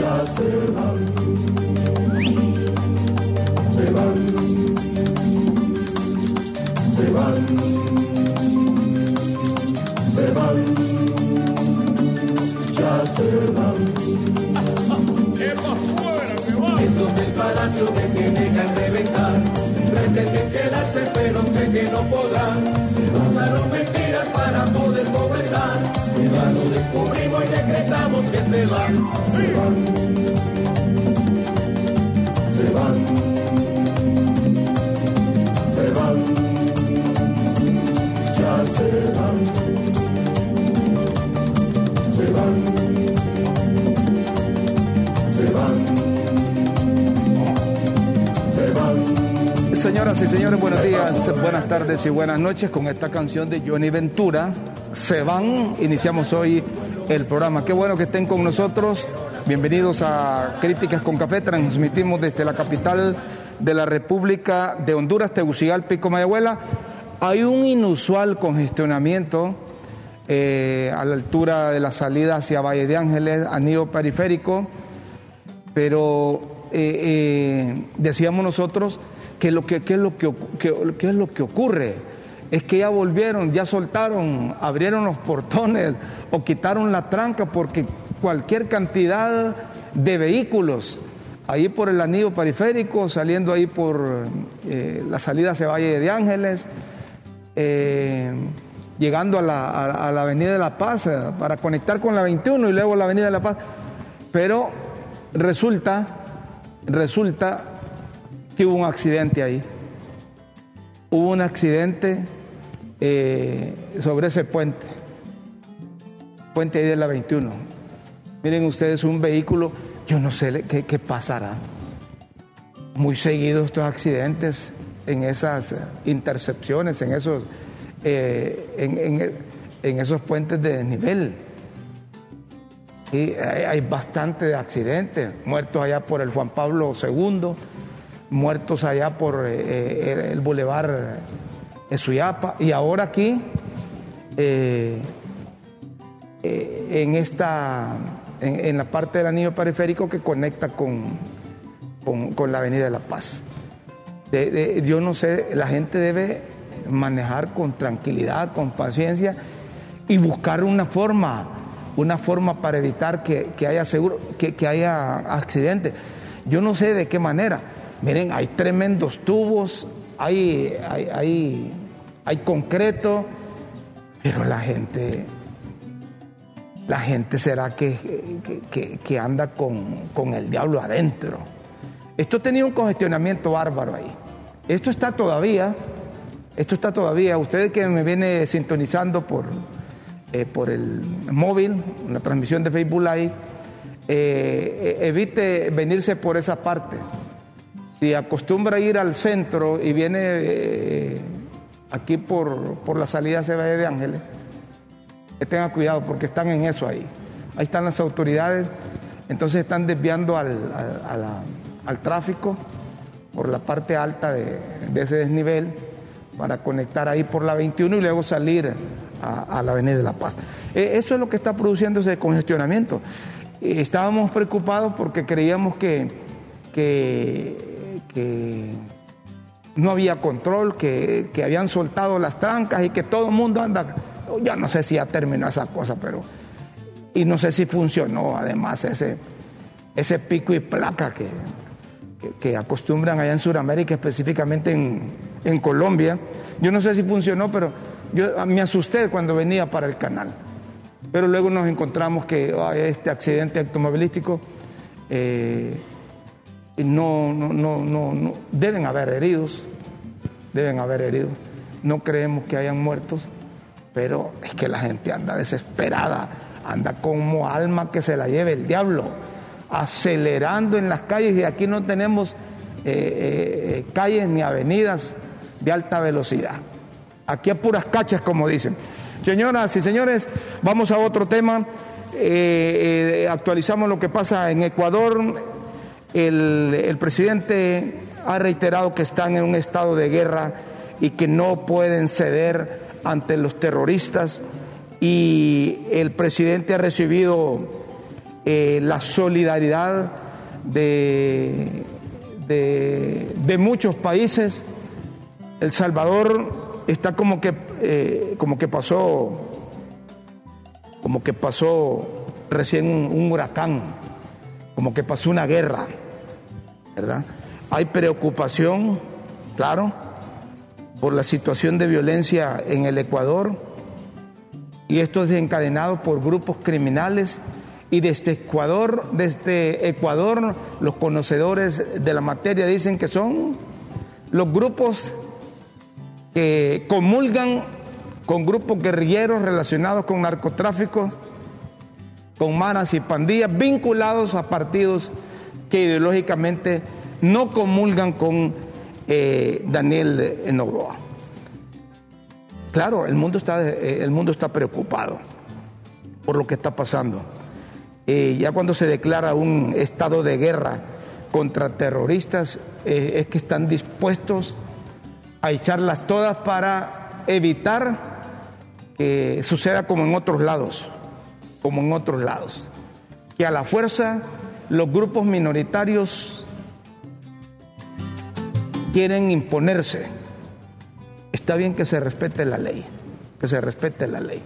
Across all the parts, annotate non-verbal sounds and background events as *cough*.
Ya se van, se van, se van, se van, ya se van. Esos del palacio que tienen que reventar, pretenden quedarse pero sé que no podrán. Usaron mentiras para poder gobernar, ya lo descubrimos y que se van, se van, se van, se van, ya se van, se van, se van. Se van. Señoras y señores, buenos días, buenas tardes y buenas noches con esta canción de Johnny Ventura. Se van, iniciamos hoy el programa. Qué bueno que estén con nosotros. Bienvenidos a Críticas con Café. Transmitimos desde la capital de la República de Honduras, Tegucigalpa y Comayagüela. Hay un inusual congestionamiento eh, a la altura de la salida hacia Valle de Ángeles, anillo periférico, pero eh, eh, decíamos nosotros que lo que, es lo que es lo que ocurre es que ya volvieron, ya soltaron, abrieron los portones o quitaron la tranca porque cualquier cantidad de vehículos ahí por el anillo periférico, saliendo ahí por eh, la salida hacia Valle de Ángeles, eh, llegando a la, a- la Avenida de La Paz eh, para conectar con la 21 y luego la Avenida de La Paz. Pero resulta, resulta que hubo un accidente ahí. Hubo un accidente eh, sobre ese puente, puente de la 21. Miren ustedes, un vehículo, yo no sé qué, pasará. Muy seguidos estos accidentes en esas eh, intercepciones, en esos, eh, en, en- esos puentes de desnivel. Sí, hay, hay bastante accidentes, muertos allá por el Juan Pablo II, muertos allá por el, el Boulevard Suyapa y ahora aquí eh, eh, en esta en, en la parte del anillo periférico que conecta con, con, la Avenida de la Paz. Yo no sé, la gente debe manejar con tranquilidad, con paciencia y buscar una forma, una forma para evitar que, que haya seguro, que, que haya accidentes. Yo no sé de qué manera. Miren, hay tremendos tubos, hay, hay, hay, concreto, pero la gente, la gente será que, que- anda con, con el diablo adentro. Esto tenía un congestionamiento bárbaro ahí. Esto está todavía, esto está todavía. Usted que me viene sintonizando por, eh, por el móvil, la transmisión de Facebook Live, eh, eh, evite venirse por esa parte. Si acostumbra ir al centro y viene eh, aquí por, por la salida hacia Valle de Ángeles, que tenga cuidado porque están en eso ahí. Ahí están las autoridades, entonces están desviando al, al- tráfico por la parte alta de, de ese desnivel para conectar ahí por la 21 y luego salir a, la Avenida de la Paz. Eh, eso es lo que está produciendo ese congestionamiento. Eh, estábamos preocupados porque creíamos que, que, que no había control, que, habían soltado las trancas y que todo el mundo anda. Ya no sé si ya terminó esa cosa, pero. Y no sé si funcionó además ese, ese pico y placa que, que, acostumbran allá en Sudamérica, específicamente en, en Colombia. Yo no sé si funcionó, pero yo me asusté cuando venía para el canal. Pero luego nos encontramos que hay este accidente automovilístico. eh, no, no, no, no, no, deben haber heridos, deben haber heridos. No creemos que hayan muertos, pero es que la gente anda desesperada, anda como alma que se la lleve el diablo, acelerando en las calles y aquí no tenemos eh, calles ni avenidas de alta velocidad. Aquí a puras cachas, como dicen. Señoras y señores, vamos a otro tema. actualizamos lo que pasa en Ecuador. El presidente ha reiterado que están en un estado de guerra y que no pueden ceder ante los terroristas y el presidente ha recibido eh, la solidaridad de, de, muchos países. El Salvador está como que, eh, como que pasó, como que pasó recién un huracán, como que pasó una guerra, ¿verdad? Hay preocupación, claro, por la situación de violencia en el Ecuador y esto es encadenado por grupos criminales y desde Ecuador, desde Ecuador los conocedores de la materia dicen que son los grupos que comulgan con grupos guerrilleros relacionados con narcotráfico, con maras y pandillas vinculados a partidos que ideológicamente no comulgan con eh, Daniel Novoa. Claro, el mundo, está, eh, el mundo está preocupado por lo que está pasando. Eh, ya cuando se declara un estado de guerra contra terroristas, es que están dispuestos a echarlas todas para evitar que suceda como en otros lados, como en otros lados, que a la fuerza los grupos minoritarios quieren imponerse. Está bien que se respete la ley, que se respete la ley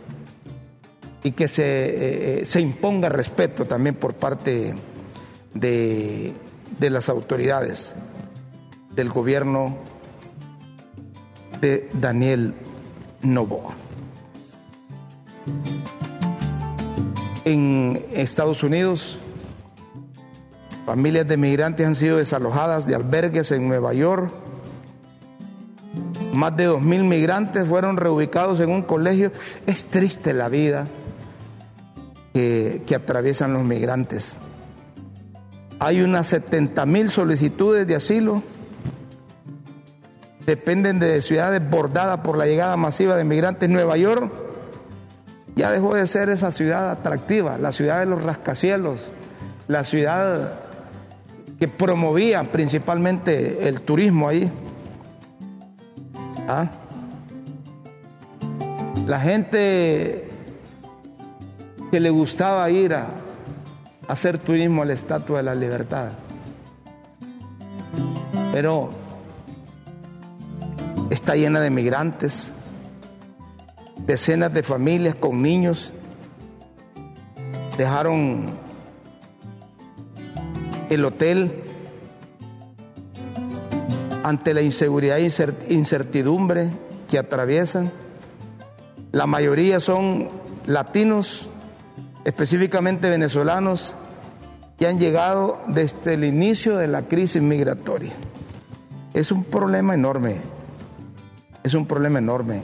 y que se, eh, eh, se imponga respeto también por parte de, de las autoridades del gobierno de Daniel Novoa. En Estados Unidos Familias de migrantes han sido desalojadas de albergues en Nueva York. Más de 2.000 migrantes fueron reubicados en un colegio. Es triste la vida que, atraviesan los migrantes. Hay unas 70.000 solicitudes de asilo. Dependen de ciudades bordadas por la llegada masiva de migrantes. Nueva York ya dejó de ser esa ciudad atractiva, la ciudad de los rascacielos, la ciudad que promovía principalmente el turismo ahí. ¿Ah? La gente que le gustaba ir a, hacer turismo a la Estatua de la Libertad. Pero está llena de migrantes, decenas de familias con niños dejaron el hotel ante la inseguridad e incertidumbre que atraviesan. La mayoría son latinos, específicamente venezolanos, que han llegado desde el inicio de la crisis migratoria. Es un problema enorme, es un problema enorme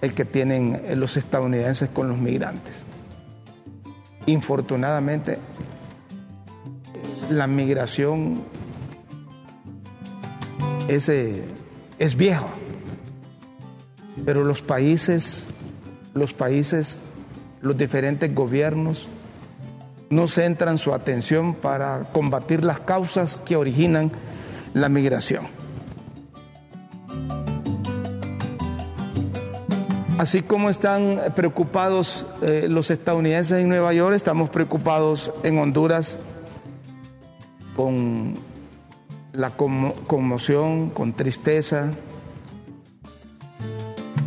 el que tienen los estadounidenses con los migrantes. Infortunadamente, la migración es, es vieja, pero los países, los países, los diferentes gobiernos no centran su atención para combatir las causas que originan la migración. Así como están preocupados eh, los estadounidenses en Nueva York, estamos preocupados en Honduras con la conmoción, con tristeza,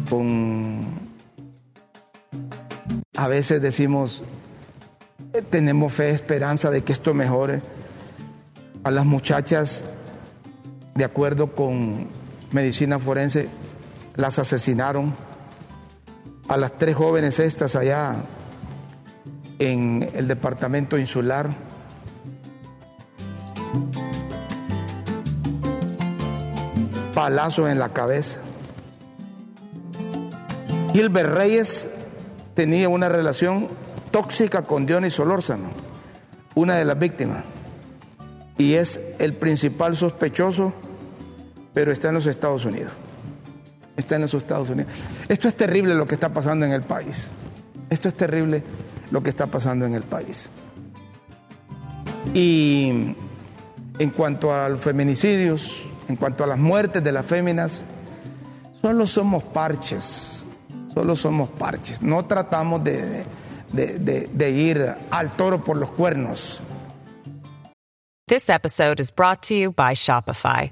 con... A veces decimos, eh, tenemos fe, esperanza de que esto mejore. A las muchachas, de acuerdo con medicina forense, las asesinaron. A las tres jóvenes estas allá en el departamento insular Palazos en la cabeza. Gilbert Reyes tenía una relación tóxica con Dionis Solórzano, una de las víctimas. Y es el principal sospechoso, pero está en los Estados Unidos. Está en los Estados Unidos. Esto es terrible lo que está pasando en el país. Esto es terrible lo que está pasando en el país. Y en cuanto a los feminicidios, en cuanto a las muertes de las féminas, solo somos parches, solo somos parches. No tratamos de ir al toro por los cuernos. This episode is brought to you by Shopify.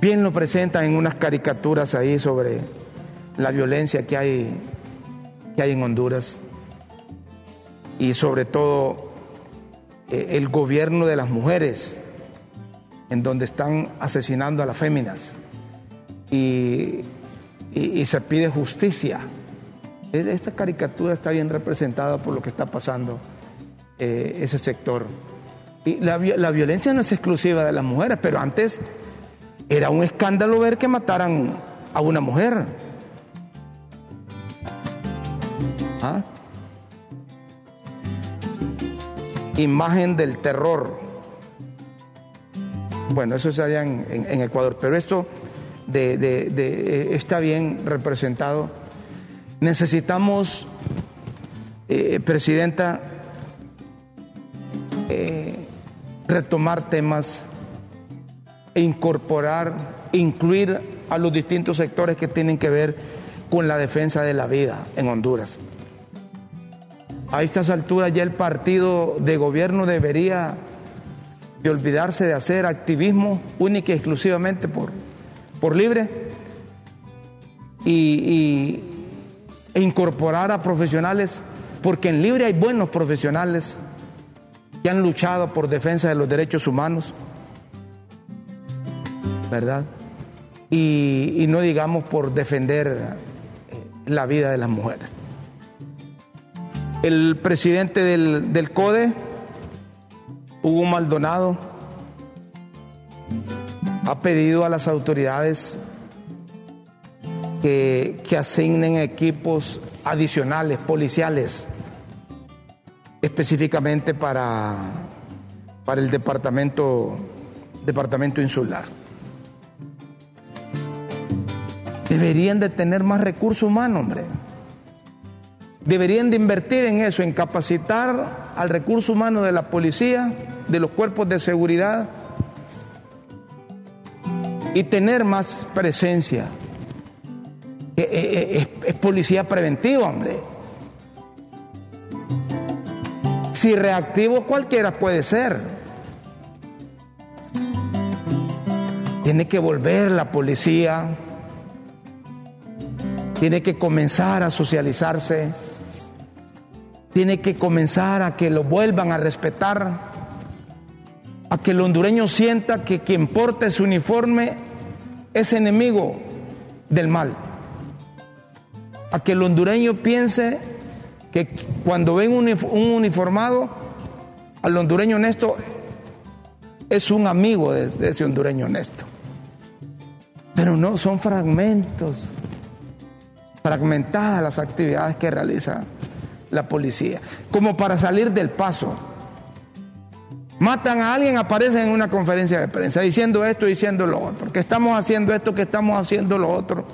bien lo presentan en unas caricaturas ahí sobre la violencia que hay, que hay en Honduras y sobre todo eh, el gobierno de las mujeres, en donde están asesinando a las féminas y, se pide justicia. Esta caricatura está bien representada por lo que está pasando eh, ese sector. Y la, la violencia no es exclusiva de las mujeres, pero antes era un escándalo ver que mataran a una mujer. ¿Ah? Imagen del terror. Bueno, eso se halla en, Ecuador, pero esto de- eh, está bien representado. Necesitamos, eh, Presidenta, eh, retomar temas e incorporar, incluir a los distintos sectores que tienen que ver con la defensa de la vida en Honduras. A estas alturas ya el partido de gobierno debería de olvidarse de hacer activismo única y exclusivamente por, por libre y, e incorporar a profesionales, porque en libre hay buenos profesionales que han luchado por defensa de los derechos humanos, ¿verdad? Y, no digamos por defender eh, la vida de las mujeres. El presidente del, del CODE, Hugo Maldonado, ha pedido a las autoridades que, que asignen equipos adicionales, policiales, específicamente para, para el departamento, departamento insular. Deberían de tener más recursos humanos, hombre. Deberían de invertir en eso, en capacitar al recurso humano de la policía, de los cuerpos de seguridad y tener más presencia. Eh, eh, eh, Es, es policía preventiva, hombre. Si reactivo cualquiera puede ser. Tiene que volver la policía. Tiene que comenzar a socializarse. Tiene que comenzar a que lo vuelvan a respetar. A que el hondureño sienta que quien porta ese uniforme es enemigo del mal. A que el hondureño piense que cuando ven un unif- un uniformado, al hondureño honesto es un amigo de ese hondureño honesto. Pero no, son fragmentos, fragmentadas las actividades que realiza la policía, como para salir del paso. Matan a alguien, aparecen en una conferencia de prensa diciendo esto, diciendo lo otro, que estamos haciendo esto, que estamos haciendo lo otro.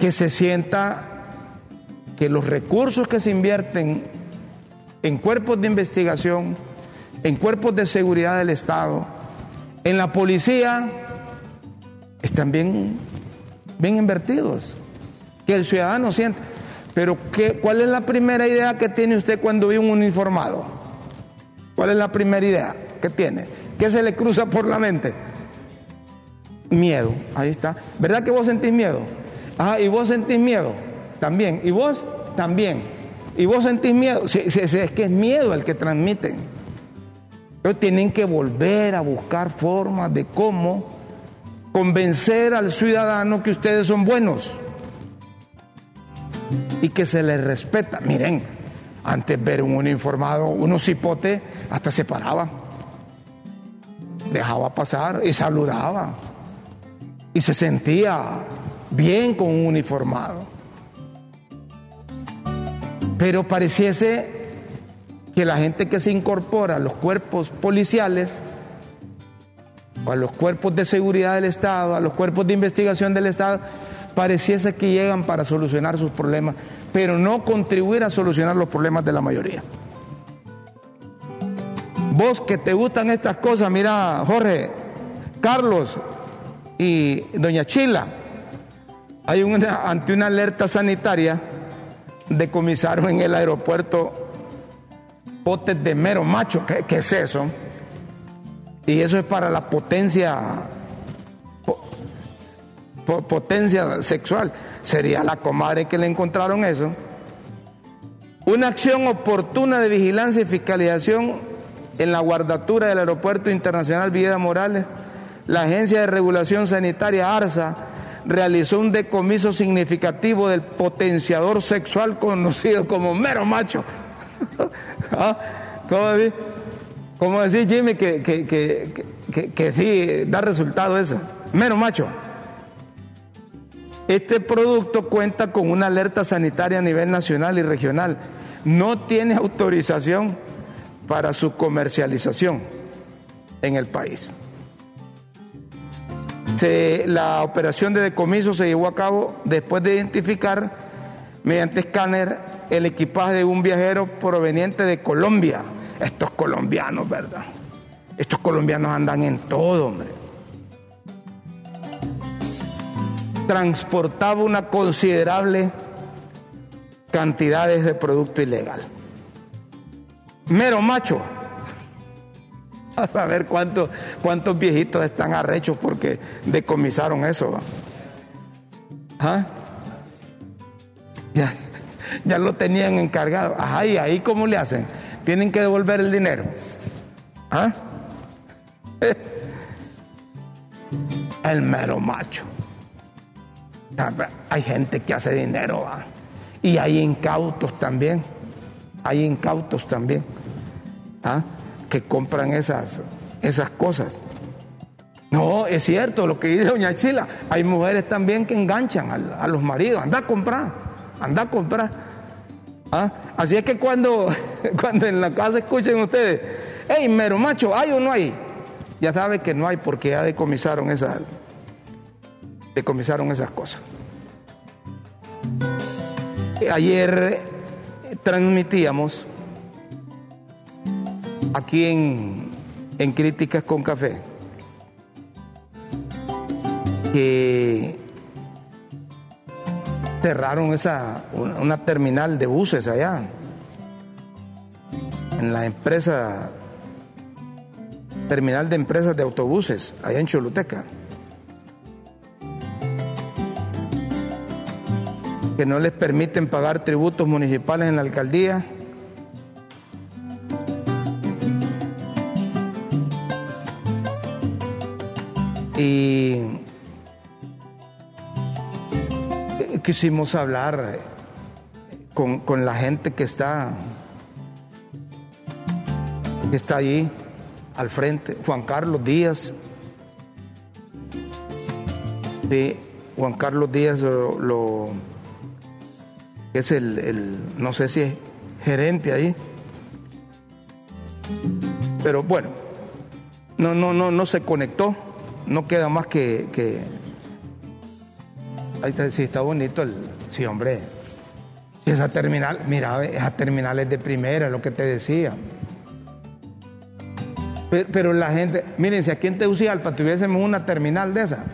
Que se sienta que los recursos que se invierten en cuerpos de investigación, en cuerpos de seguridad del Estado, en la policía, están bien, bien invertidos. Que el ciudadano sienta. Pero ¿qué, ¿cuál es la primera idea que tiene usted cuando ve un uniformado? ¿Cuál es la primera idea que tiene? ¿Qué se le cruza por la mente? Miedo, ahí está. ¿Verdad que vos sentís miedo? Ajá, y vos sentís miedo también. Y vos también. Y vos sentís miedo, si, es que es miedo el que transmiten. Pero tienen que volver a buscar formas de cómo convencer al ciudadano que ustedes son buenos y que se les respeta. Miren, antes ver un uniformado, un cipote, hasta se paraba, dejaba pasar y saludaba y se sentía bien con un uniformado. Pero pareciese que la gente que se incorpora a los cuerpos policiales, a los cuerpos de seguridad del Estado, a los cuerpos de investigación del Estado, pareciese que llegan para solucionar sus problemas, pero no contribuir a solucionar los problemas de la mayoría. Vos que te gustan estas cosas, mira, Jorge, Carlos y Doña Chila, hay una, ante una alerta sanitaria, decomisaron en el aeropuerto potes de mero macho. ¿Qué, qué es eso? Y eso es para la potencia potencia sexual. Sería la comadre que le encontraron eso. Una acción oportuna de vigilancia y fiscalización en la guardatura del Aeropuerto Internacional Villeda Morales. La Agencia de Regulación Sanitaria ARSA realizó un decomiso significativo del potenciador sexual conocido como mero macho. *laughs* ¿Ah? ¿Cómo decir? Jimmy, que, que, que, que, sí da resultado eso? Mero macho. Este producto cuenta con una alerta sanitaria a nivel nacional y regional. No tiene autorización para su comercialización en el país. la operación de decomiso se llevó a cabo después de identificar mediante escáner el equipaje de un viajero proveniente de Colombia. Estos colombianos, ¿verdad? Estos colombianos andan en todo, hombre. transportaba una considerable cantidad de producto ilegal. Mero macho. *laughs* A saber cuántos, cuántos viejitos están arrechos porque decomisaron eso. ¿Ah? Ya, *laughs* ya lo tenían encargado. Ajá, y ahí cómo le hacen? Tienen que devolver el dinero. ¿Ah? *laughs* El mero macho. Hay gente que hace dinero y hay incautos también, hay incautos también ¿ah? que compran esas, esas cosas. No, es cierto lo que dice doña Chila, hay mujeres también que enganchan a, los maridos, anda a comprar, anda a comprar. ¿Ah? Así es que cuando, *laughs* cuando en la casa escuchen ustedes, hey, mero macho, ¿hay o no hay? Ya sabe que no hay porque ya decomisaron esas, decomisaron esas cosas. Ayer transmitíamos aquí en, en Críticas con Café que cerraron esa una, terminal de buses allá en la empresa terminal de empresas de autobuses allá en Choluteca. que no les permiten pagar tributos municipales en la alcaldía. Y quisimos hablar con, la gente que está, que está allí al frente, Juan Carlos Díaz. Sí, Juan Carlos Díaz lo es el, no sé si es gerente ahí. Pero bueno, no, no, no, no se conectó, no queda más que... ahí está, sí está bonito el, sí hombre, esa terminal, mira, esa terminal es de primera, es lo que te decía. Pero, la gente, miren, si aquí en Tegucigalpa tuviésemos una terminal de esa,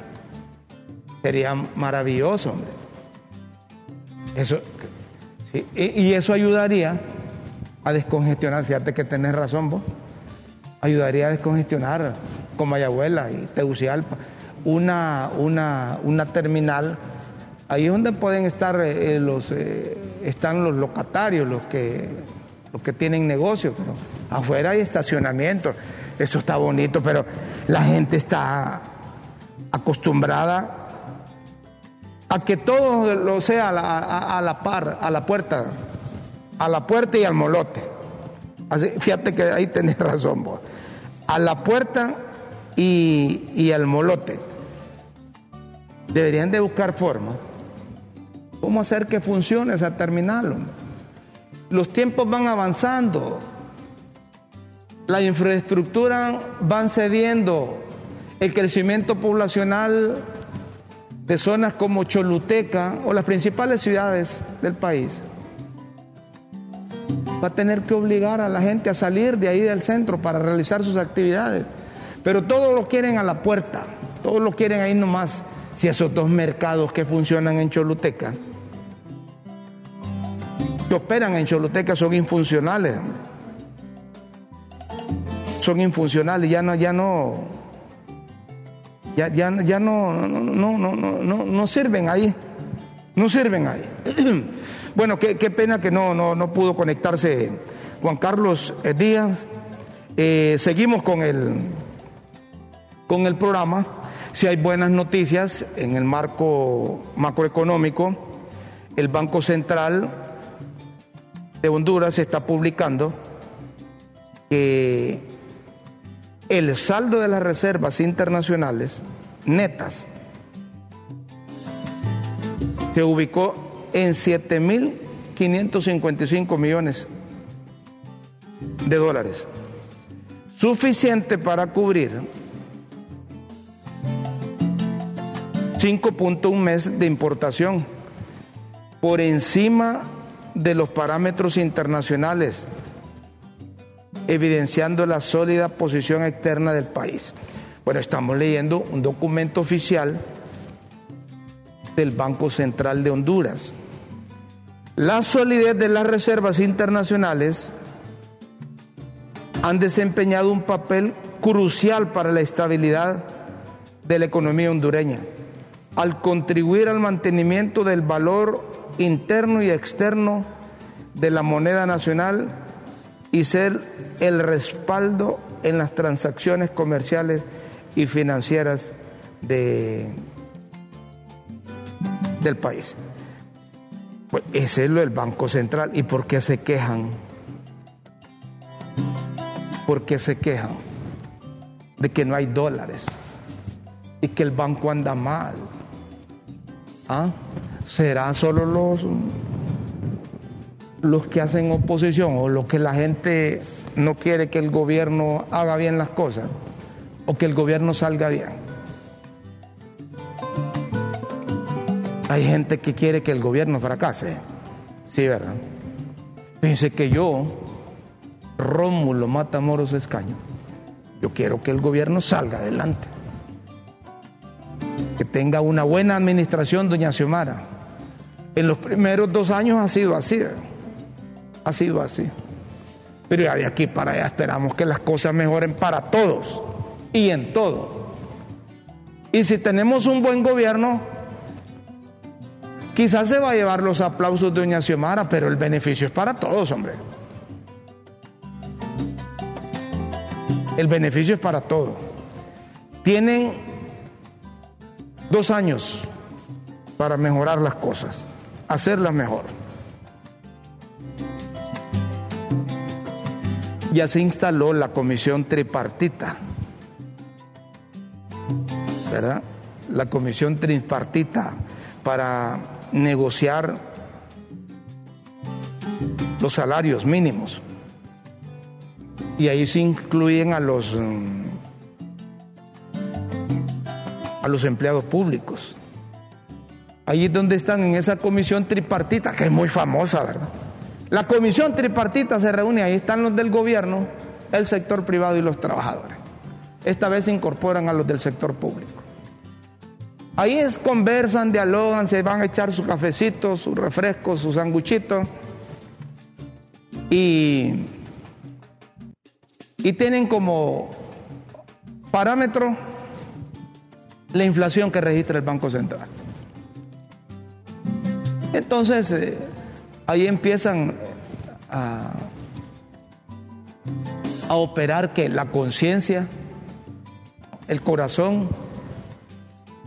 sería maravilloso, hombre. Eso, y, eso ayudaría a descongestionar, fíjate que tenés razón vos, ayudaría a descongestionar con Mayagüela y Tegucigalpa una, una, una terminal, ahí es donde pueden estar eh, los, eh, están los locatarios, los que, los que tienen negocios, pero afuera hay estacionamiento. Eso está bonito, pero la gente está acostumbrada a que todo lo sea a la, par, a la puerta, a la puerta y al molote. Fíjate que ahí tenés razón vos. A la puerta y, y al molote. Deberían de buscar forma. ¿Cómo hacer que funcione esa terminal? Los tiempos van avanzando. La infraestructura van cediendo. El crecimiento poblacional de zonas como Choluteca o las principales ciudades del país va a tener que obligar a la gente a salir de ahí del centro para realizar sus actividades. Pero todos lo quieren a la puerta, todos lo quieren ahí nomás. Si esos dos mercados que funcionan en Choluteca, que operan en Choluteca, son infuncionales. Son infuncionales, ya no, ya no, ya, ya, ya no, no, no, no, no, sirven ahí. No sirven ahí. *clears throat* bueno, qué, pena que no, no, no pudo conectarse Juan Carlos Díaz. Eh, seguimos con el, con el programa. Si hay buenas noticias en el marco macroeconómico, el Banco Central de Honduras está publicando que el saldo de las reservas internacionales netas se ubicó en 7.555 millones de dólares, suficiente para cubrir 5.1 meses de importación, por encima de los parámetros internacionales evidenciando la sólida posición externa del país. Bueno, estamos leyendo un documento oficial del Banco Central de Honduras. La solidez de las reservas internacionales han desempeñado un papel crucial para la estabilidad de la economía hondureña, al contribuir al mantenimiento del valor interno y externo de la moneda nacional y ser el respaldo en las transacciones comerciales y financieras de, del país. Pues ese es lo del Banco Central. ¿Y por qué se quejan? ¿Por qué se quejan? De que no hay dólares y que el banco anda mal. ¿Ah? ¿Serán solo los los que hacen oposición o los que la gente no quiere que el gobierno haga bien las cosas o que el gobierno salga bien. Hay gente que quiere que el gobierno fracase. Sí, ¿verdad? Fíjense que yo, Rómulo Matamoros Escaño, yo quiero que el gobierno salga adelante. Que tenga una buena administración, doña Xiomara. En los primeros dos años ha sido así. ¿verdad? ha sido así. Pero ya de aquí para allá esperamos que las cosas mejoren para todos y en todo. Y si tenemos un buen gobierno, quizás se va a llevar los aplausos de Doña Xiomara, pero el beneficio es para todos, hombre. El beneficio es para todos. Tienen dos años para mejorar las cosas, hacerlas mejor. ya se instaló la comisión tripartita, ¿verdad? La comisión tripartita para negociar los salarios mínimos. Y ahí se incluyen a los a los empleados públicos. Ahí es donde están en esa comisión tripartita, que es muy famosa, ¿verdad? La comisión tripartita se reúne, ahí están los del gobierno, el sector privado y los trabajadores. Esta vez se incorporan a los del sector público. Ahí es, conversan, dialogan, se van a echar su cafecito, sus refrescos, sus sanguchitos. Y, y tienen como parámetro la inflación que registra el Banco Central. Entonces, eh, ahí empiezan a, a operar que la conciencia, el corazón,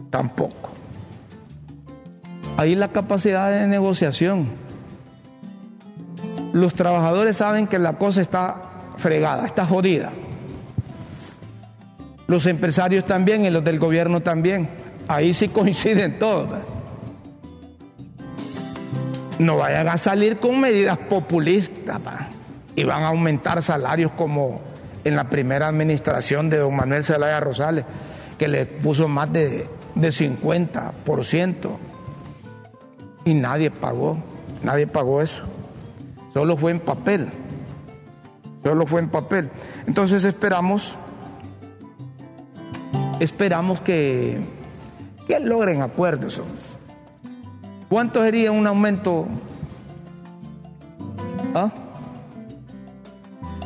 tampoco. Ahí la capacidad de negociación. Los trabajadores saben que la cosa está fregada, está jodida. Los empresarios también y los del gobierno también. Ahí sí *laughs* coinciden todos. No vayan a salir con medidas populistas y van a aumentar salarios como en la primera administración de don Manuel Zelaya Rosales, que le puso más de, de 50% y nadie pagó, nadie pagó eso. Solo fue en papel. Solo fue en papel. Entonces esperamos, esperamos que, que logren acuerdos. ¿Cuánto sería un aumento? ¿Ah?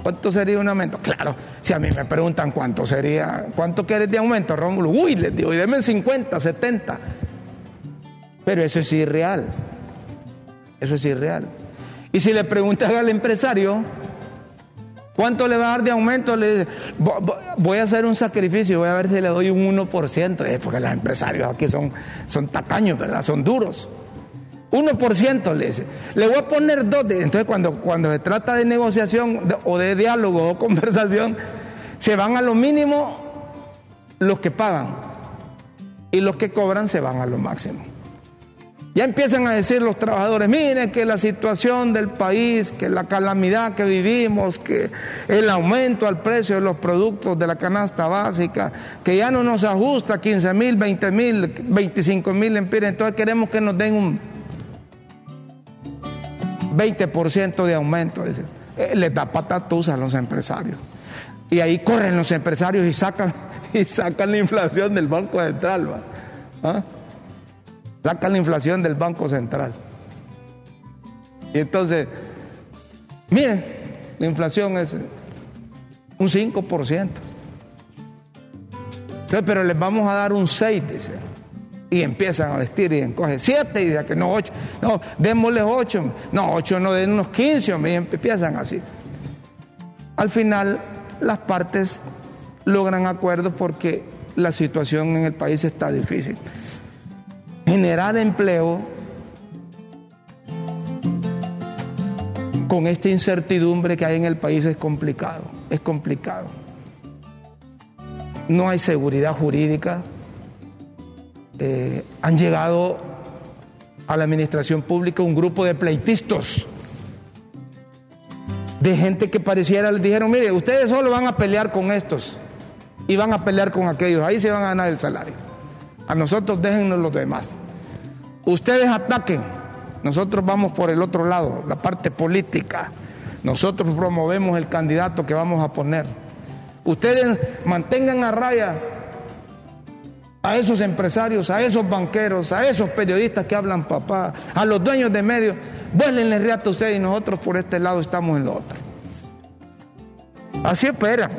¿Cuánto sería un aumento? Claro, si a mí me preguntan cuánto sería, ¿cuánto quieres de aumento, Rómulo? Uy, les digo, y denme 50, 70. Pero eso es irreal. Eso es irreal. Y si le preguntas al empresario, ¿cuánto le va a dar de aumento? Le dice, voy a hacer un sacrificio, voy a ver si le doy un 1%, eh, porque los empresarios aquí son, son tacaños, ¿verdad? Son duros. 1% le dice. Le voy a poner dos. Entonces, cuando, cuando se trata de negociación o de diálogo o conversación, se van a lo mínimo los que pagan y los que cobran se van a lo máximo. Ya empiezan a decir los trabajadores, miren que la situación del país, que la calamidad que vivimos, que el aumento al precio de los productos de la canasta básica, que ya no nos ajusta 15 mil, 20 mil, 25 mil empiras, entonces queremos que nos den un 20% de aumento. Eh, les da patatus a los empresarios. Y ahí corren los empresarios y sacan, *laughs* y sacan la inflación del Banco Central. ¿Ah? Sacan la inflación del Banco Central. Y entonces, miren, la inflación es un 5%. Entonces, pero les vamos a dar un 6, dice y empiezan a vestir y encogen siete y dicen que no ocho, no, démosles ocho, no, ocho no den unos quince, y empiezan así. Al final las partes logran acuerdos porque la situación en el país está difícil. Generar empleo con esta incertidumbre que hay en el país es complicado, es complicado. No hay seguridad jurídica, eh, han llegado a la administración pública un grupo de pleitistas, de gente que pareciera, les dijeron, mire, ustedes solo van a pelear con estos y van a pelear con aquellos, ahí se van a ganar el salario. A nosotros déjennos los demás. Ustedes ataquen, nosotros vamos por el otro lado, la parte política. Nosotros promovemos el candidato que vamos a poner. Ustedes mantengan a raya a esos empresarios, a esos banqueros, a esos periodistas que hablan papá, a los dueños de medios, vuelenle reato a ustedes y nosotros por este lado estamos en lo otro. Así esperan.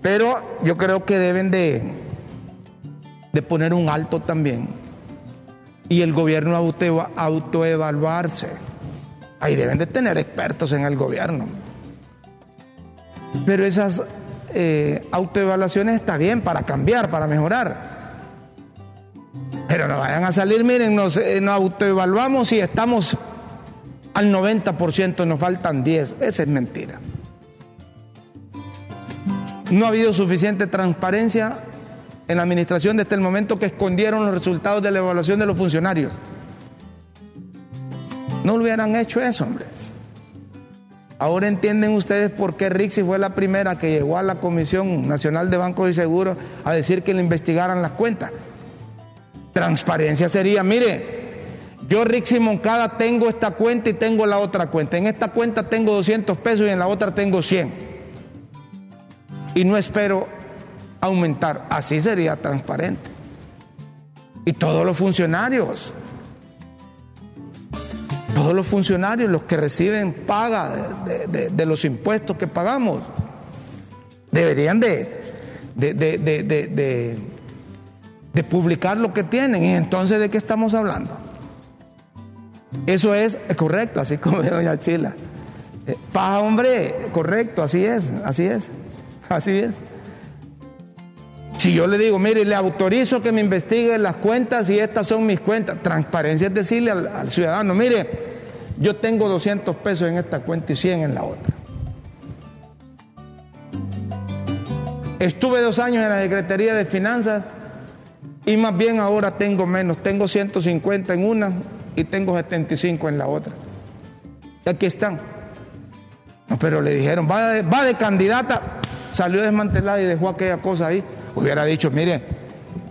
Pero yo creo que deben de, de poner un alto también. Y el gobierno auto, autoevaluarse. Ahí deben de tener expertos en el gobierno. Pero esas eh, autoevaluaciones está bien para cambiar, para mejorar. Pero no vayan a salir, miren, nos, eh, nos autoevaluamos y estamos al 90%, nos faltan 10. Esa es mentira. No ha habido suficiente transparencia en la administración desde el momento que escondieron los resultados de la evaluación de los funcionarios. No lo hubieran hecho eso, hombre. Ahora entienden ustedes por qué Rixi fue la primera que llegó a la Comisión Nacional de Bancos y Seguros a decir que le investigaran las cuentas. Transparencia sería, mire, yo Rixi Moncada tengo esta cuenta y tengo la otra cuenta. En esta cuenta tengo 200 pesos y en la otra tengo 100. Y no espero aumentar. Así sería transparente. Y todos los funcionarios, todos los funcionarios, los que reciben paga de, los impuestos que pagamos, deberían de, de publicar lo que tienen. ¿Y entonces de qué estamos hablando? Eso es correcto, así como doña Chila. Eh, paja, hombre, correcto, así es, así es, así es. Si yo le digo, mire, le autorizo que me investigue las cuentas y estas son mis cuentas, transparencia es decirle al, ciudadano, mire, yo tengo 200 pesos en esta cuenta y 100 en la otra. Estuve dos años en la Secretaría de Finanzas y más bien ahora tengo menos, tengo 150 en una y tengo 75 en la otra. Y aquí están. pero le dijeron, va de candidata, salió desmantelada y dejó aquella cosa ahí. Hubiera dicho, mire,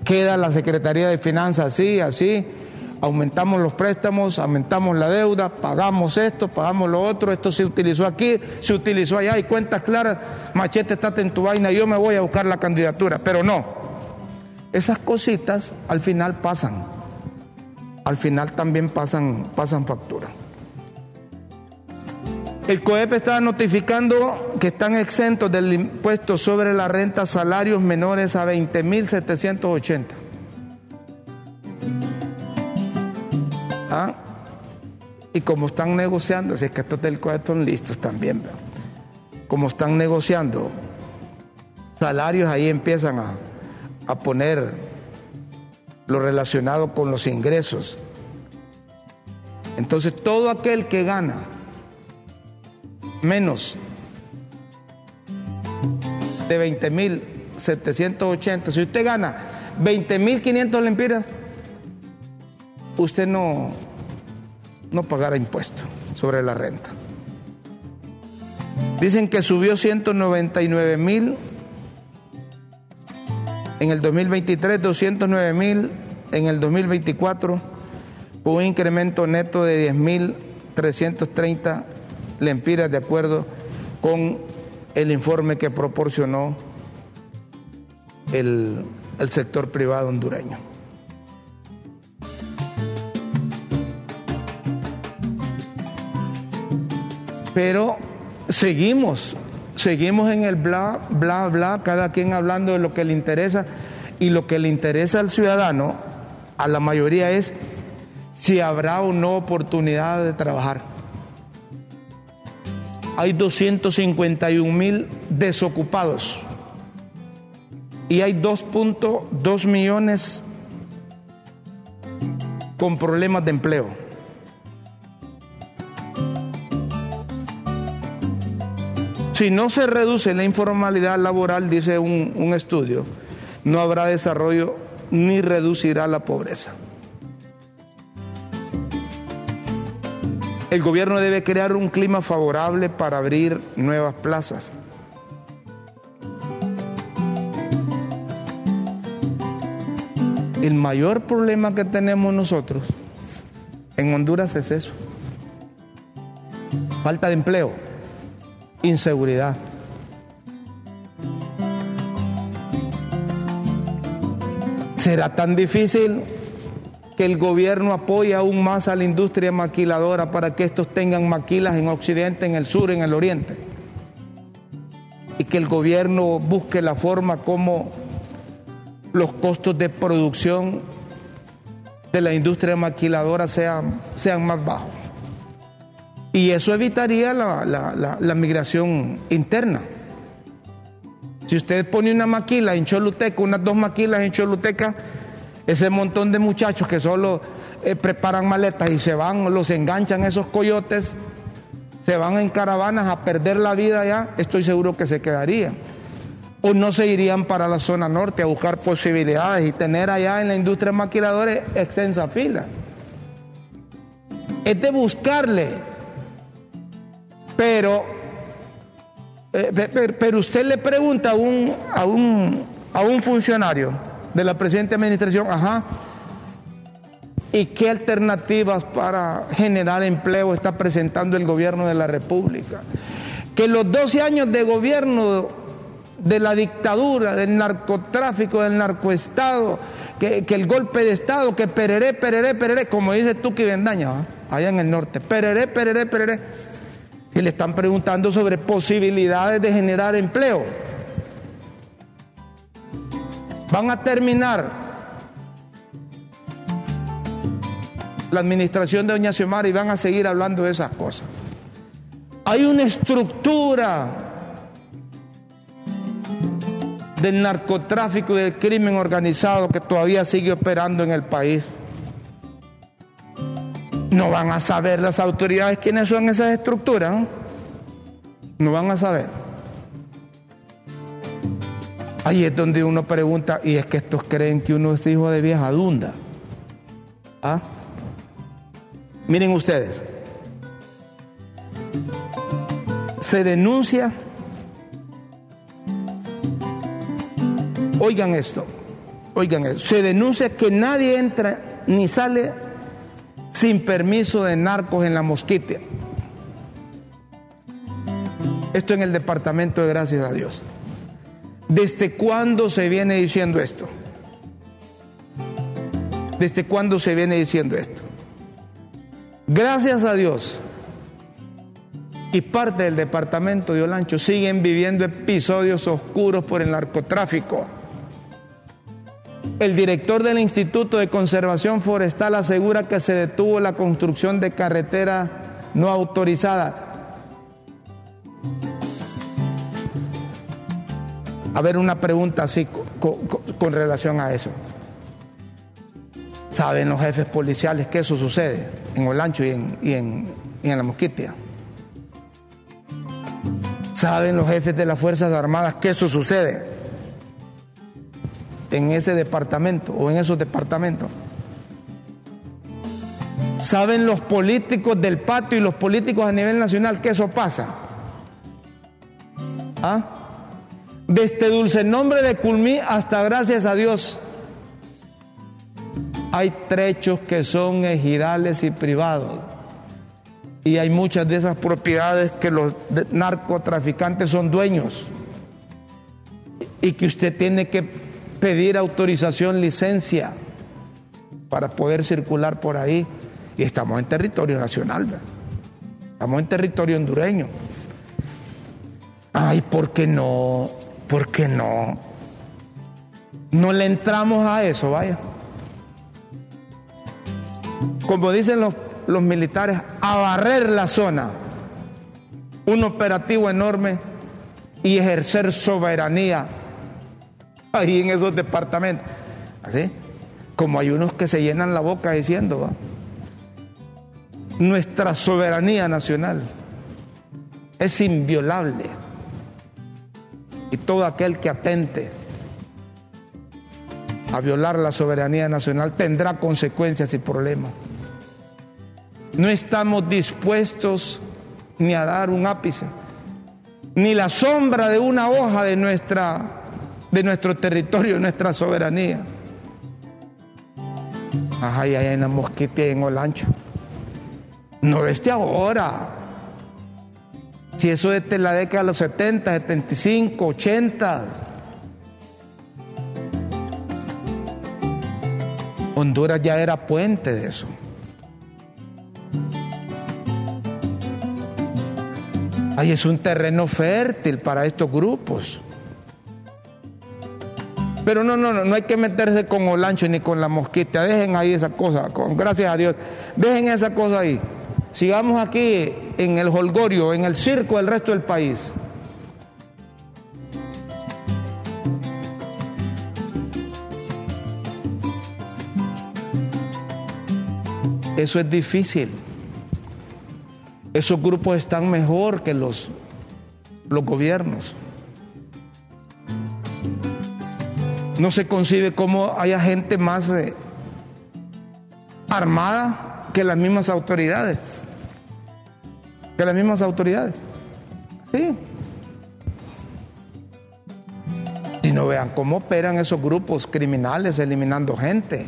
queda la Secretaría de Finanzas así, así, aumentamos los préstamos, aumentamos la deuda, pagamos esto, pagamos lo otro, esto se utilizó aquí, se utilizó allá, hay cuentas claras, machete, está en tu vaina, yo me voy a buscar la candidatura, pero no. Esas cositas al final pasan, al final también pasan, pasan factura. El COEP está notificando que están exentos del impuesto sobre la renta salarios menores a 20.780. ¿Ah? Y como están negociando, si es que estos del COEP son listos también, como están negociando salarios, ahí empiezan a, a poner lo relacionado con los ingresos. Entonces todo aquel que gana menos de 20.780, si usted gana 20.500 lempiras, usted no, no pagará impuesto sobre la renta. Dicen que subió 199 mil en el 2023, 209 mil en el 2024, un incremento neto de 10 mil 330 lempiras de acuerdo con el informe que proporcionó el, el sector privado hondureño. Pero seguimos, seguimos en el bla, bla, bla, cada quien hablando de lo que le interesa y lo que le interesa al ciudadano, a la mayoría es si habrá o no oportunidad de trabajar. Hay 251 mil desocupados y hay 2.2 millones con problemas de empleo. Si no se reduce la informalidad laboral, dice un, estudio, no habrá desarrollo ni reducirá la pobreza. El gobierno debe crear un clima favorable para abrir nuevas plazas. El mayor problema que tenemos nosotros en Honduras es eso. Falta de empleo, inseguridad. ¿Será tan difícil que el gobierno apoye aún más a la industria maquiladora para que estos tengan maquilas en Occidente, en el sur, en el Oriente? Y que el gobierno busque la forma como los costos de producción de la industria maquiladora sean, sean más bajos. Y eso evitaría la, la, la, la, migración interna. Si usted pone una maquila en Choluteca, unas dos maquilas en Choluteca, ese montón de muchachos que solo eh, preparan maletas y se van, los enganchan esos coyotes, se van en caravanas a perder la vida allá, estoy seguro que se quedarían o no se irían para la zona norte a buscar posibilidades y tener allá en la industria maquiladora extensa fila. Es de buscarle, pero, eh, pero usted le pregunta a un, a un, a un funcionario de la presente administración, ajá, ¿y qué alternativas para generar empleo está presentando el gobierno de la República? Que los 12 años de gobierno de la dictadura, del narcotráfico, del narcoestado, que, el golpe de Estado, que pereré, pereré, pereré, como dice Tuki Vendaña, allá en el norte, pereré, pereré, pereré. Y le están preguntando sobre posibilidades de generar empleo. Van a terminar la administración de Doña Xiomara y van a seguir hablando de esas cosas. Hay una estructura del narcotráfico y del crimen organizado que todavía sigue operando en el país. No van a saber las autoridades quiénes son esas estructuras. No, no van a saber. Ahí es donde uno pregunta, y es que estos creen que uno es hijo de vieja dunda. ¿Ah? Miren ustedes, se denuncia, oigan esto, oigan esto, se denuncia que nadie entra ni sale sin permiso de narcos en la mosquita. Esto en el departamento de Gracias a Dios. ¿Desde cuándo se viene diciendo esto? ¿Desde cuándo se viene diciendo esto? Gracias a Dios y parte del departamento de Olancho siguen viviendo episodios oscuros por el narcotráfico. El director del Instituto de Conservación Forestal asegura que se detuvo la construcción de carretera no autorizada a ver una pregunta así con, relación a eso. ¿Saben los jefes policiales que eso sucede en Olancho y en, y en, la Mosquitia? ¿Saben los jefes de las Fuerzas Armadas que eso sucede en ese departamento o en esos departamentos? ¿Saben los políticos del patio y los políticos a nivel nacional que eso pasa? ¿Ah? Desde este dulce nombre de Culmí hasta gracias a Dios. Hay trechos que son ejidales y privados. Y hay muchas de esas propiedades que los narcotraficantes son dueños. Y que usted tiene que pedir autorización, licencia para poder circular por ahí. Y estamos en territorio nacional. Estamos en territorio hondureño. Ay, ¿por qué no? ¿Por qué no? No le entramos a eso, vaya. Como dicen los, los militares, a la zona. Un operativo enorme y ejercer soberanía ahí en esos departamentos. Así, como hay unos que se llenan la boca diciendo, ¿va? nuestra soberanía nacional es inviolable y todo aquel que atente a violar la soberanía nacional tendrá consecuencias y problemas. No estamos dispuestos ni a dar un ápice, ni la sombra de una hoja de, nuestra, de nuestro territorio, de nuestra soberanía. Ajá, y en la mosquita en Olancho. No desde ahora, si eso es de la década de los 70, 75, 80. Honduras ya era puente de eso. Ahí es un terreno fértil para estos grupos. Pero no, no, no, no hay que meterse con Olancho ni con la mosquita. Dejen ahí esa cosa, gracias a Dios. Dejen esa cosa ahí. Sigamos aquí en el holgorio, en el circo del resto del país. Eso es difícil. Esos grupos están mejor que los, los gobiernos. No se concibe cómo haya gente más eh, armada que las mismas autoridades que las mismas autoridades. Sí. Si no vean cómo operan esos grupos criminales eliminando gente.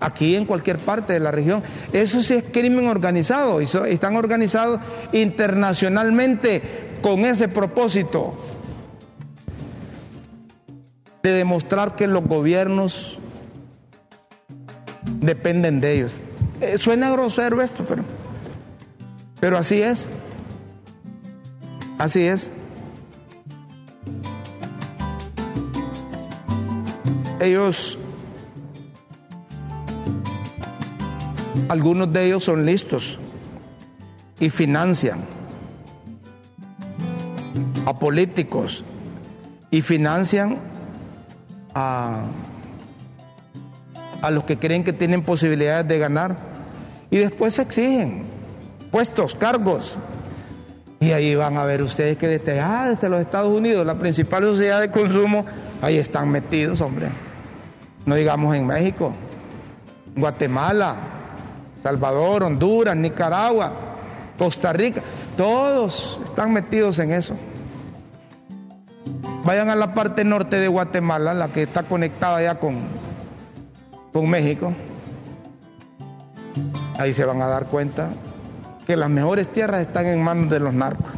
Aquí en cualquier parte de la región. Eso sí es crimen organizado. Y están organizados internacionalmente con ese propósito de demostrar que los gobiernos dependen de ellos. Eh, suena grosero esto, pero pero así es. Así es. Ellos Algunos de ellos son listos y financian a políticos y financian a, a los que creen que tienen posibilidades de ganar y después exigen puestos, cargos. Y ahí van a ver ustedes que desde, ah, desde los Estados Unidos, la principal sociedad de consumo, ahí están metidos, hombre. No digamos en México, Guatemala, Salvador, Honduras, Nicaragua, Costa Rica, todos están metidos en eso. Vayan a la parte norte de Guatemala, la que está conectada ya con, con México. Ahí se van a dar cuenta que las mejores tierras están en manos de los narcos.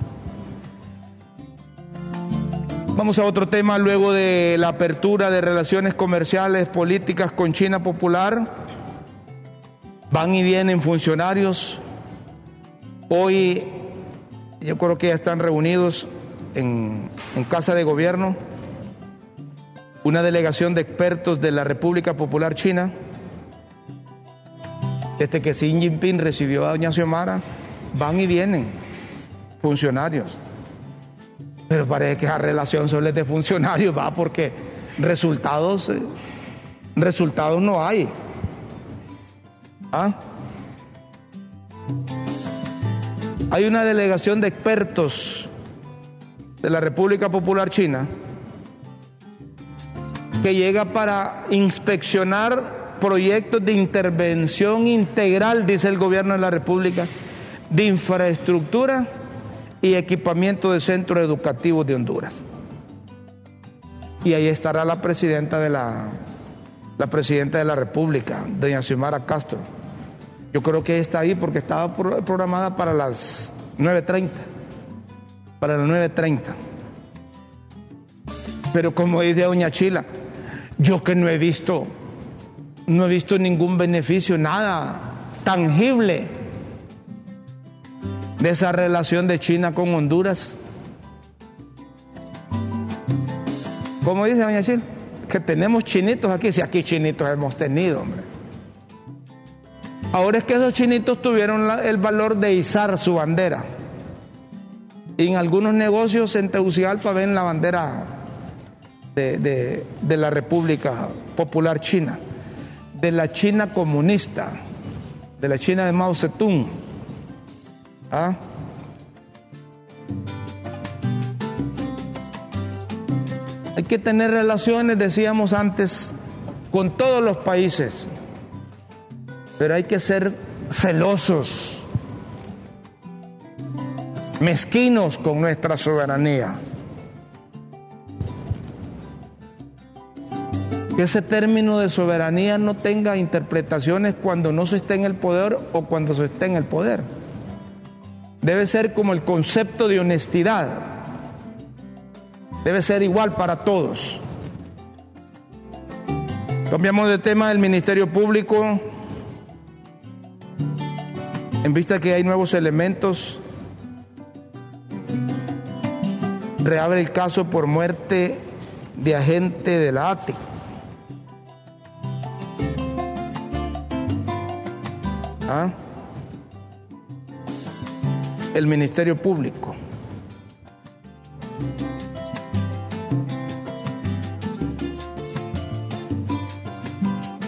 Vamos a otro tema luego de la apertura de relaciones comerciales, políticas con China Popular. Van y vienen funcionarios. Hoy yo creo que ya están reunidos en, Casa de Gobierno una delegación de expertos de la República Popular China. Desde que Xi Jinping recibió a doña Xiomara, van y vienen funcionarios. Pero parece que esa relación solo es de funcionarios, va, porque resultados, eh, resultados no hay. ¿Ah? Hay una delegación de expertos de la República Popular China que llega para inspeccionar proyectos de intervención integral, dice el gobierno de la República, de infraestructura y equipamiento de centros educativos de Honduras. Y ahí estará la presidenta de la, la presidenta de la República, doña Xiomara Castro. Yo creo que está ahí porque estaba programada para las 9.30 para las 9.30. Pero como dice doña Chila, yo que no he visto, no he visto ningún beneficio, nada tangible de esa relación de China con Honduras. Como dice doña Chila, que tenemos chinitos aquí, si aquí chinitos hemos tenido, hombre. Ahora es que esos chinitos tuvieron el valor de izar su bandera en algunos negocios en Tegucigalpa ven la bandera de, la República Popular China, de la China comunista, de la China de Mao Zedong. ¿Ah? Hay que tener relaciones, decíamos antes, con todos los países, pero hay que ser celosos mezquinos con nuestra soberanía. Que ese término de soberanía no tenga interpretaciones cuando no se esté en el poder o cuando se esté en el poder. Debe ser como el concepto de honestidad. Debe ser igual para todos. Cambiamos de tema del Ministerio Público. En vista que hay nuevos elementos reabre el caso por muerte de agente de la ATE. ¿Ah? El Ministerio Público.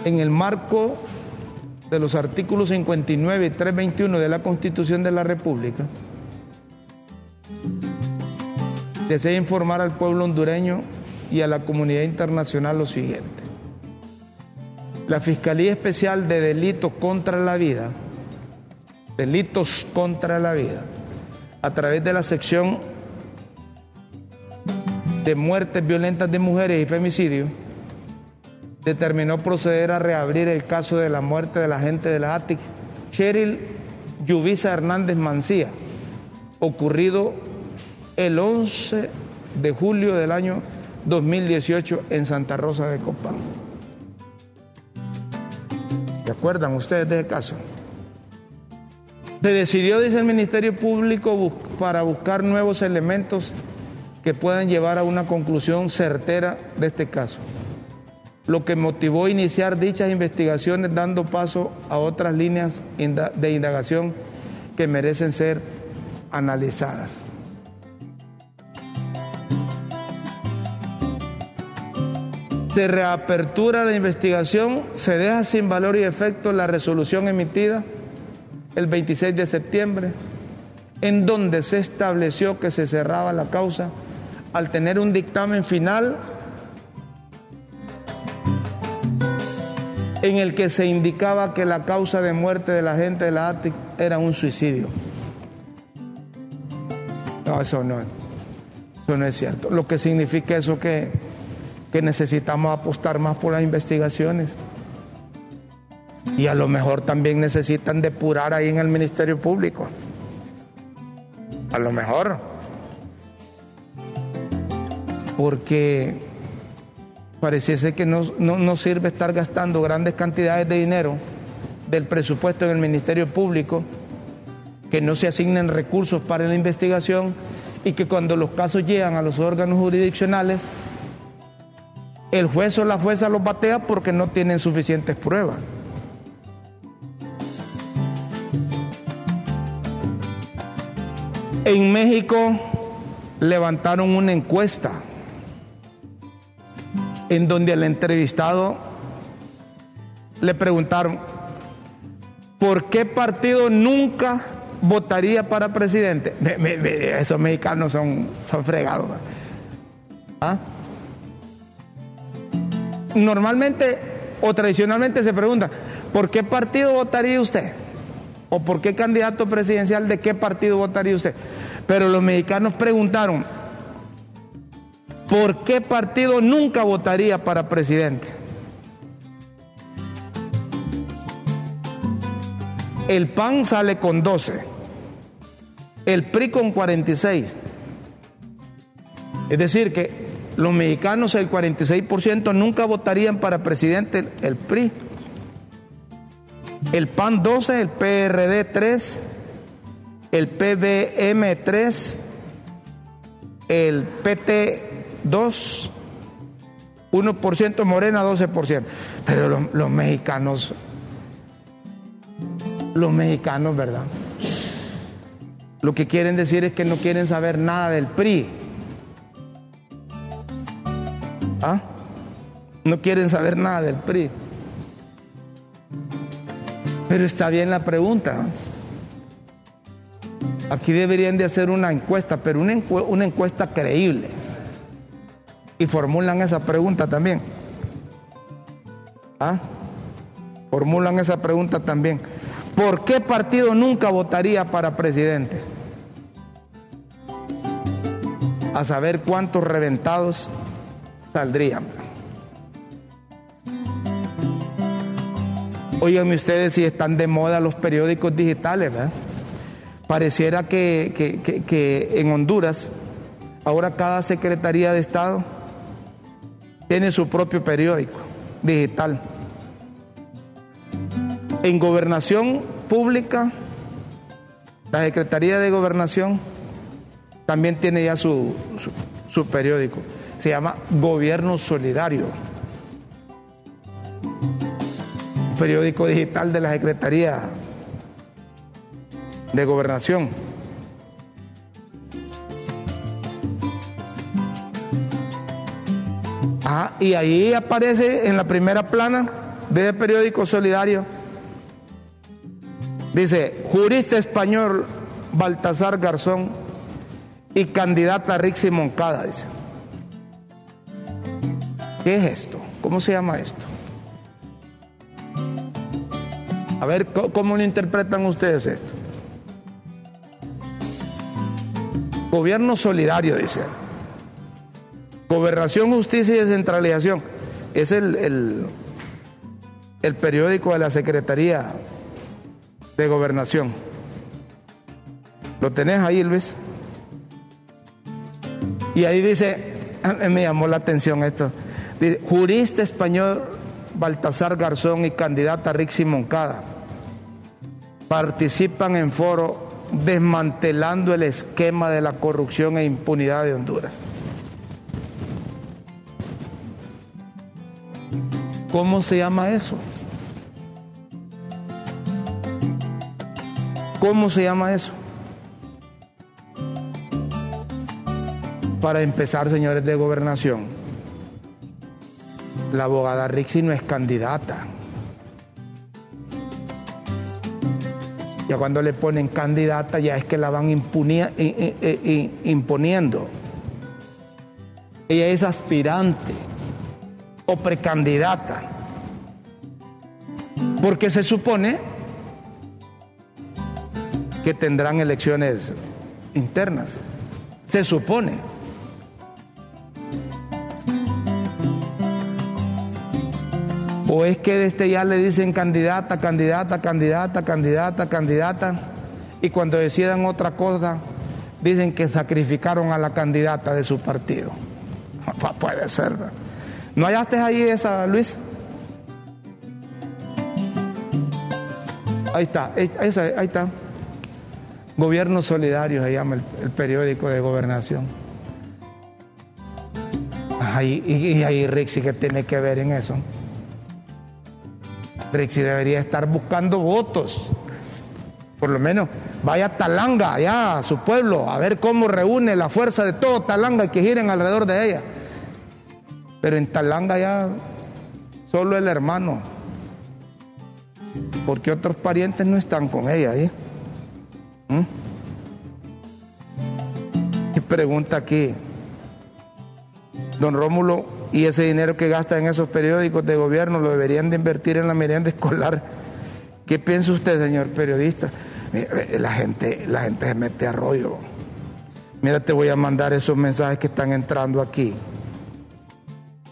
En el marco de los artículos 59 y 321 de la Constitución de la República, desea informar al pueblo hondureño y a la comunidad internacional lo siguiente. La Fiscalía Especial de Delitos contra la Vida, Delitos contra la Vida, a través de la sección de muertes violentas de mujeres y femicidios, determinó proceder a reabrir el caso de la muerte de la gente de la ATIC, Cheryl Yubisa Hernández Mancía, ocurrido el 11 de julio del año 2018 en Santa Rosa de Copán. ¿Se acuerdan ustedes de ese caso? Se decidió, dice el Ministerio Público, para buscar nuevos elementos que puedan llevar a una conclusión certera de este caso. lo que motivó iniciar dichas investigaciones dando paso a otras líneas de indagación que merecen ser analizadas. De reapertura la investigación, se deja sin valor y efecto la resolución emitida el 26 de septiembre, en donde se estableció que se cerraba la causa al tener un dictamen final en el que se indicaba que la causa de muerte de la gente de la ATIC era un suicidio. No, eso no, eso no es cierto. Lo que significa eso que, que necesitamos apostar más por las investigaciones. Y a lo mejor también necesitan depurar ahí en el Ministerio Público. A lo mejor. Porque pareciese que no, no, sirve estar gastando grandes cantidades de dinero del presupuesto en el Ministerio Público, que no se asignen recursos para la investigación y que cuando los casos llegan a los órganos jurisdiccionales, el juez o la jueza los batea porque no tienen suficientes pruebas. En México levantaron una encuesta en donde al entrevistado le preguntaron, ¿por qué partido nunca votaría para presidente? *laughs* esos mexicanos son, son fregados. ¿Ah? Normalmente o tradicionalmente se pregunta, ¿por qué partido votaría usted? ¿O por qué candidato presidencial de qué partido votaría usted? Pero los mexicanos preguntaron, ¿por qué partido nunca votaría para presidente? El PAN sale con 12, el PRI con 46. Es decir, que los mexicanos, el 46%, nunca votarían para presidente el PRI el PAN 12, el PRD 3, el PBM 3, el PT 2, 1% Morena, 12%. Pero los, los mexicanos, los mexicanos, ¿verdad? Lo que quieren decir es que no quieren saber nada del PRI. ¿Ah? No quieren saber nada del PRI. Pero está bien la pregunta. Aquí deberían de hacer una encuesta, pero una, encuesta creíble. Y formulan esa pregunta también. ¿Ah? Formulan esa pregunta también. ¿Por qué partido nunca votaría para presidente? A saber cuántos reventados saldrían. Óiganme ustedes si están de moda los periódicos digitales, ¿verdad? Pareciera que, en Honduras, ahora cada Secretaría de Estado tiene su propio periódico digital. En gobernación pública, la Secretaría de Gobernación también tiene ya su periódico. Se llama Gobierno Solidario periódico digital de la Secretaría de Gobernación. Ah, y ahí aparece en la primera plana del periódico solidario. Dice, jurista español Baltasar Garzón y candidata Rixi Moncada, dice. ¿Qué es esto? ¿Cómo se llama esto? A ver, ¿cómo lo interpretan ustedes esto? Gobierno solidario, dice. Gobernación, justicia y descentralización. Es el, el, periódico de la Secretaría de Gobernación. ¿Lo tenés ahí, Luis? Y ahí dice, me llamó la atención esto, dice, jurista español Baltasar Garzón y candidata Rixi Moncada participan en foro desmantelando el esquema de la corrupción e impunidad de Honduras. ¿Cómo se llama eso? ¿Cómo se llama eso? Para empezar, señores de gobernación, la abogada Rixi no es candidata. Ya cuando le ponen candidata ya es que la van imponiendo. Ella es aspirante o precandidata. Porque se supone que tendrán elecciones internas. Se supone. O es que desde ya le dicen candidata, candidata, candidata, candidata, candidata, y cuando decidan otra cosa, dicen que sacrificaron a la candidata de su partido. *laughs* puede ser. ¿No hallaste ahí esa, Luis? Ahí está, ahí, está. Gobierno Solidario se llama el, periódico de gobernación. Ahí, y, ahí Rixi que tiene que ver en eso. Rixi debería estar buscando votos. Por lo menos vaya a Talanga, allá a su pueblo, a ver cómo reúne la fuerza de todo Talanga y que giren alrededor de ella. Pero en Talanga ya solo el hermano, porque otros parientes no están con ella. ¿eh? ¿Mm? Y pregunta aquí, don Rómulo, ¿y ese dinero que gasta en esos periódicos de gobierno lo deberían de invertir en la merienda escolar? ¿Qué piensa usted, señor periodista? La gente, la gente se mete a rollo. Mira, te voy a mandar esos mensajes que están entrando aquí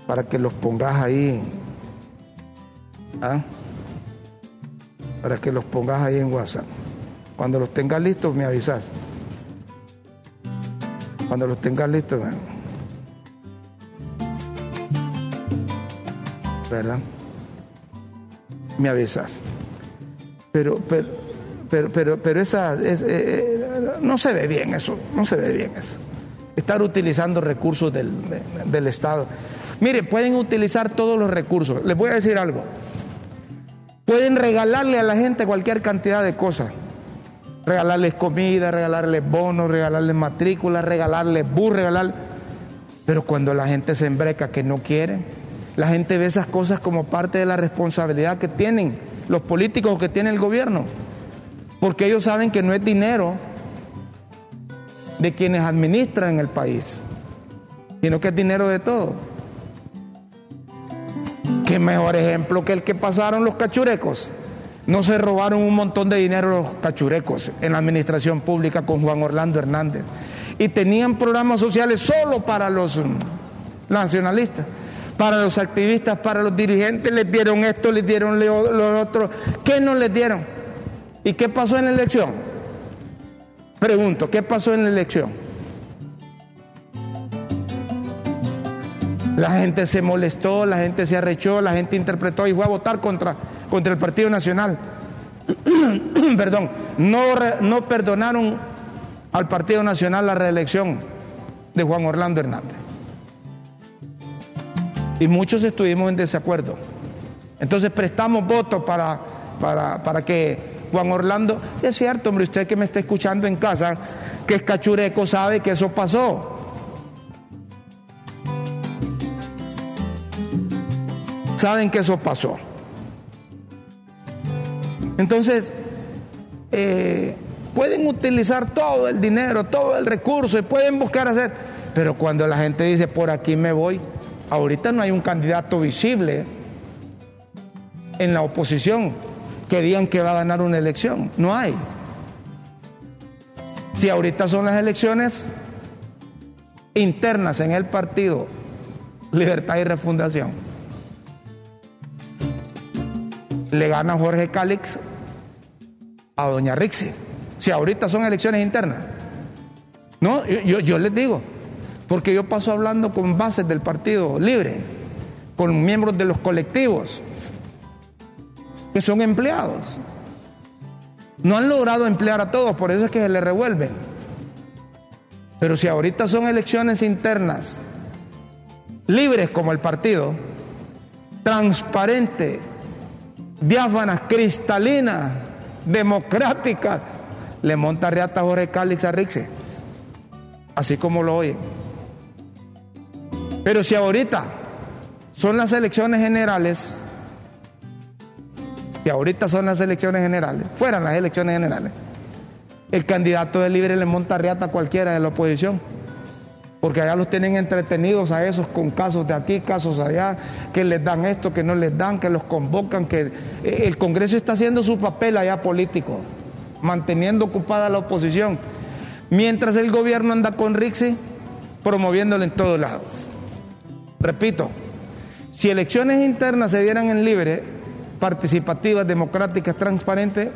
para que los pongas ahí. ¿Ah? Para que los pongas ahí en WhatsApp. Cuando los tengas listos, me avisas. Cuando los tengas listos, ¿verdad? Me avisas. Pero, pero, pero, pero, esa, eh, eh, no se ve bien eso, no se ve bien eso. Estar utilizando recursos del, del Estado. Mire, pueden utilizar todos los recursos. Les voy a decir algo. Pueden regalarle a la gente cualquier cantidad de cosas. Regalarles comida, regalarles bonos, regalarles matrículas, regalarles bus, regalar... Pero cuando la gente se embreca que no quiere, la gente ve esas cosas como parte de la responsabilidad que tienen los políticos o que tiene el gobierno. Porque ellos saben que no es dinero de quienes administran el país, sino que es dinero de todos. Qué mejor ejemplo que el que pasaron los cachurecos. No se robaron un montón de dinero los cachurecos en la administración pública con Juan Orlando Hernández. Y tenían programas sociales solo para los nacionalistas, para los activistas, para los dirigentes. Les dieron esto, les dieron lo otro. ¿Qué no les dieron? ¿Y qué pasó en la elección? Pregunto, ¿qué pasó en la elección? La gente se molestó, la gente se arrechó, la gente interpretó y fue a votar contra, contra el Partido Nacional. *clears throat* Perdón, no, no perdonaron al Partido Nacional la reelección de Juan Orlando Hernández. Y muchos estuvimos en desacuerdo. Entonces prestamos votos para, para, para que Juan Orlando, es cierto, hombre, usted que me está escuchando en casa, que es cachureco, sabe que eso pasó. saben que eso pasó. Entonces, eh, pueden utilizar todo el dinero, todo el recurso y pueden buscar hacer, pero cuando la gente dice por aquí me voy, ahorita no hay un candidato visible en la oposición que digan que va a ganar una elección, no hay. Si ahorita son las elecciones internas en el partido Libertad y Refundación le gana Jorge Cálix a doña Rixi. Si ahorita son elecciones internas. No, yo, yo, les digo, porque yo paso hablando con bases del Partido Libre, con miembros de los colectivos, que son empleados. No han logrado emplear a todos, por eso es que se les revuelven. Pero si ahorita son elecciones internas, libres como el partido, transparente, diáfanas, cristalinas, democráticas, le monta reata Jorge Cálix a Rixe. Así como lo oyen. Pero si ahorita son las elecciones generales, si ahorita son las elecciones generales, fueran las elecciones generales, el candidato de libre le monta reata a cualquiera de la oposición. Porque allá los tienen entretenidos a esos con casos de aquí, casos allá, que les dan esto, que no les dan, que los convocan, que eh, el Congreso está haciendo su papel allá político, manteniendo ocupada la oposición, mientras el gobierno anda con Rixi promoviéndolo en todos lados. Repito, si elecciones internas se dieran en libre, participativas, democráticas, transparentes,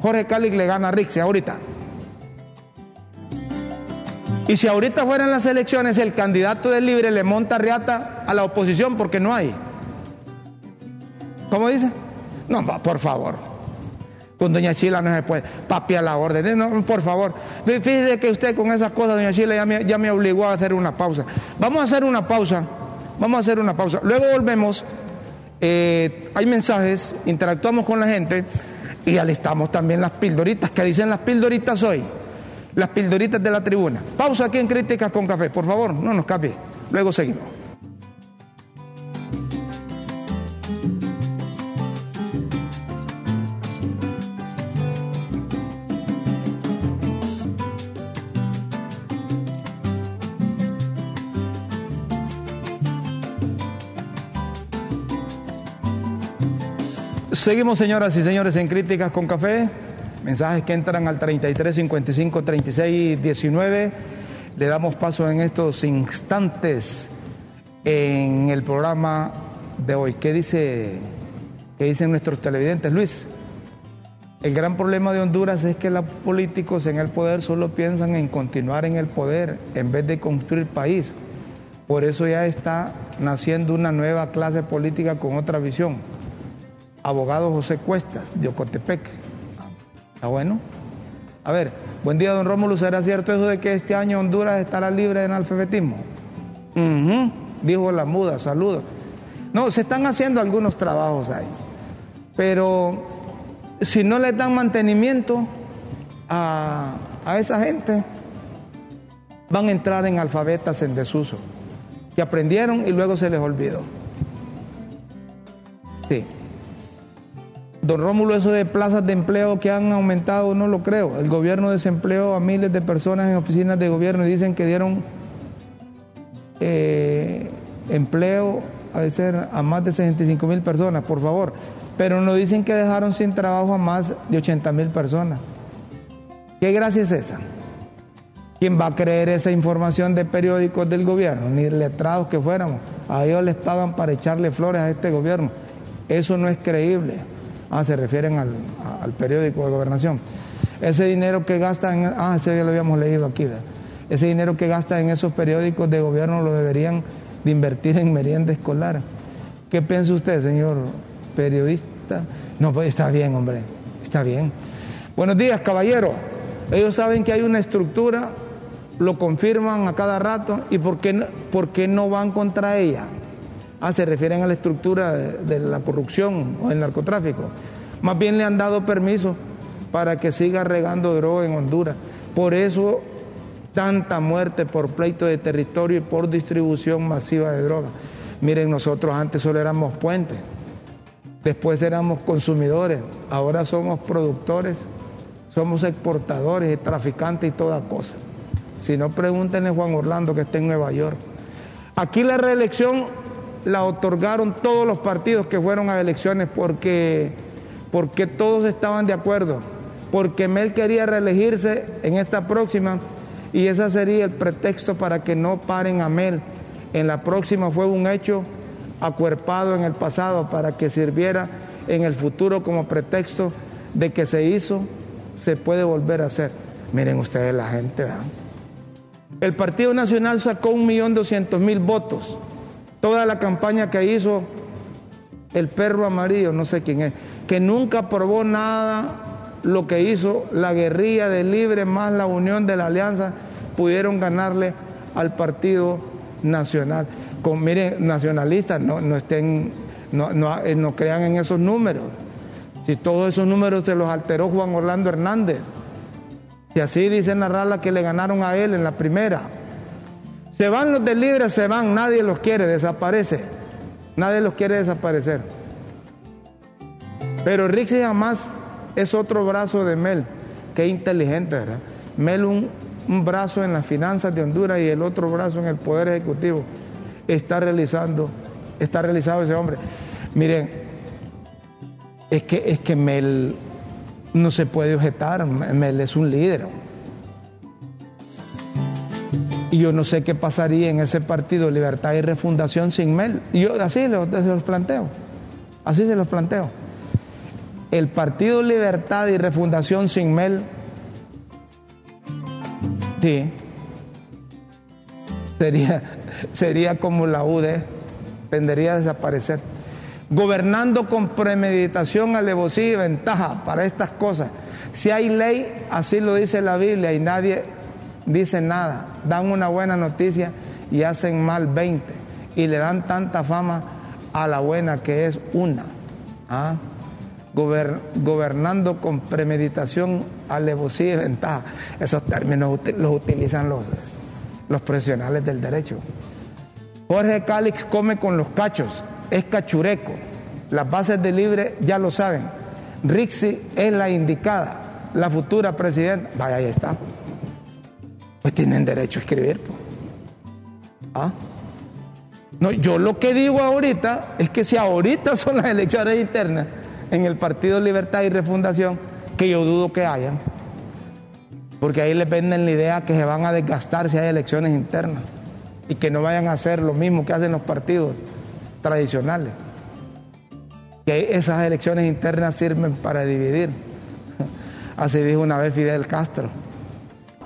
Jorge Cáliz le gana a Rixi ahorita. Y si ahorita fueran las elecciones, el candidato del libre le monta riata a la oposición porque no hay. ¿Cómo dice? No, por favor. Con doña Chila no se puede. Papi a la orden. No, por favor. Fíjese que usted con esas cosas, doña Chila, ya me, ya me obligó a hacer una pausa. Vamos a hacer una pausa. Vamos a hacer una pausa. Luego volvemos. Eh, hay mensajes, interactuamos con la gente y alistamos también las pildoritas que dicen las pildoritas hoy las pildoritas de la tribuna. Pausa aquí en Críticas con Café, por favor, no nos cambie. Luego seguimos. Seguimos, señoras y señores, en Críticas con Café. Mensajes que entran al 33 55 36 19. Le damos paso en estos instantes en el programa de hoy. ¿Qué dice qué dicen nuestros televidentes, Luis? El gran problema de Honduras es que los políticos en el poder solo piensan en continuar en el poder en vez de construir país. Por eso ya está naciendo una nueva clase política con otra visión. Abogado José Cuestas, de Ocotepec. ¿Está bueno? A ver, buen día, don Rómulo. ¿Será cierto eso de que este año Honduras estará libre de analfabetismo? dijo la muda, saludos. No, se están haciendo algunos trabajos ahí. Pero si no le dan mantenimiento a, a esa gente, van a entrar en alfabetas en desuso, que aprendieron y luego se les olvidó. Sí. Don Rómulo, eso de plazas de empleo que han aumentado, no lo creo. El gobierno desempleó a miles de personas en oficinas de gobierno y dicen que dieron eh, empleo a, ser a más de 65 mil personas, por favor. Pero no dicen que dejaron sin trabajo a más de 80 mil personas. ¿Qué gracia es esa? ¿Quién va a creer esa información de periódicos del gobierno? Ni letrados que fuéramos. A ellos les pagan para echarle flores a este gobierno. Eso no es creíble. Ah, se refieren al, periódico de gobernación. Ese dinero que gasta en... Ah, ese ya lo habíamos leído aquí. Ese dinero que gasta en esos periódicos de gobierno lo deberían de invertir en merienda escolar. ¿Qué piensa usted, señor periodista? No, pues está bien, hombre, está bien. Buenos días, caballero. Ellos saben que hay una estructura, lo confirman a cada rato, ¿y por qué, por qué no van contra ella? Ah, se refieren a la estructura de, la corrupción o el narcotráfico. Más bien le han dado permiso para que siga regando droga en Honduras. Por eso tanta muerte por pleito de territorio y por distribución masiva de droga. Miren, nosotros antes solo éramos puentes, después éramos consumidores, ahora somos productores, somos exportadores, traficantes y toda cosa. Si no, pregúntenle a Juan Orlando que está en Nueva York. Aquí la reelección la otorgaron todos los partidos que fueron a elecciones porque, porque todos estaban de acuerdo, porque Mel quería reelegirse en esta próxima y ese sería el pretexto para que no paren a Mel. En la próxima fue un hecho acuerpado en el pasado para que sirviera en el futuro como pretexto de que se hizo, se puede volver a hacer. Miren ustedes la gente, ¿verdad? El Partido Nacional sacó un millón doscientos mil votos toda la campaña que hizo el perro amarillo, no sé quién es, que nunca aprobó nada lo que hizo la guerrilla de Libre más la unión de la alianza, pudieron ganarle al Partido Nacional. Miren, nacionalistas, no, no estén no, no, eh, no crean en esos números. Si todos esos números se los alteró Juan Orlando Hernández. Si así dice Narrala que le ganaron a él en la primera. Se van los del libre, se van, nadie los quiere, desaparece. Nadie los quiere desaparecer. Pero Rixi jamás es otro brazo de Mel. Qué inteligente, ¿verdad? Mel un, un brazo en las finanzas de Honduras y el otro brazo en el Poder Ejecutivo. Está realizando, está realizado ese hombre. Miren, es que, es que Mel no se puede objetar, Mel es un líder. Y yo no sé qué pasaría en ese partido Libertad y Refundación sin Mel. Y yo así se los planteo. Así se los planteo. El Partido Libertad y Refundación sin Mel, sí, sería, sería como la UD, tendería a desaparecer. Gobernando con premeditación, alevosía y ventaja para estas cosas. Si hay ley, así lo dice la Biblia y nadie dicen nada, dan una buena noticia y hacen mal 20 y le dan tanta fama a la buena que es una. ¿ah? gobernando con premeditación, alevosía y ventaja. Esos términos los utilizan los, los profesionales del derecho. Jorge Cálix come con los cachos, es cachureco. Las bases de libre ya lo saben. Rixi es la indicada, la futura presidenta. Vaya, ahí está pues tienen derecho a escribir. ¿Ah? No, yo lo que digo ahorita es que si ahorita *laughs* son las elecciones internas en el Partido Libertad y Refundación, que yo dudo que hayan, porque ahí les venden la idea que se van a desgastar si hay elecciones internas y que no vayan a hacer lo mismo que hacen los partidos tradicionales. Que esas elecciones internas sirven para dividir. *laughs* Así dijo una vez Fidel Castro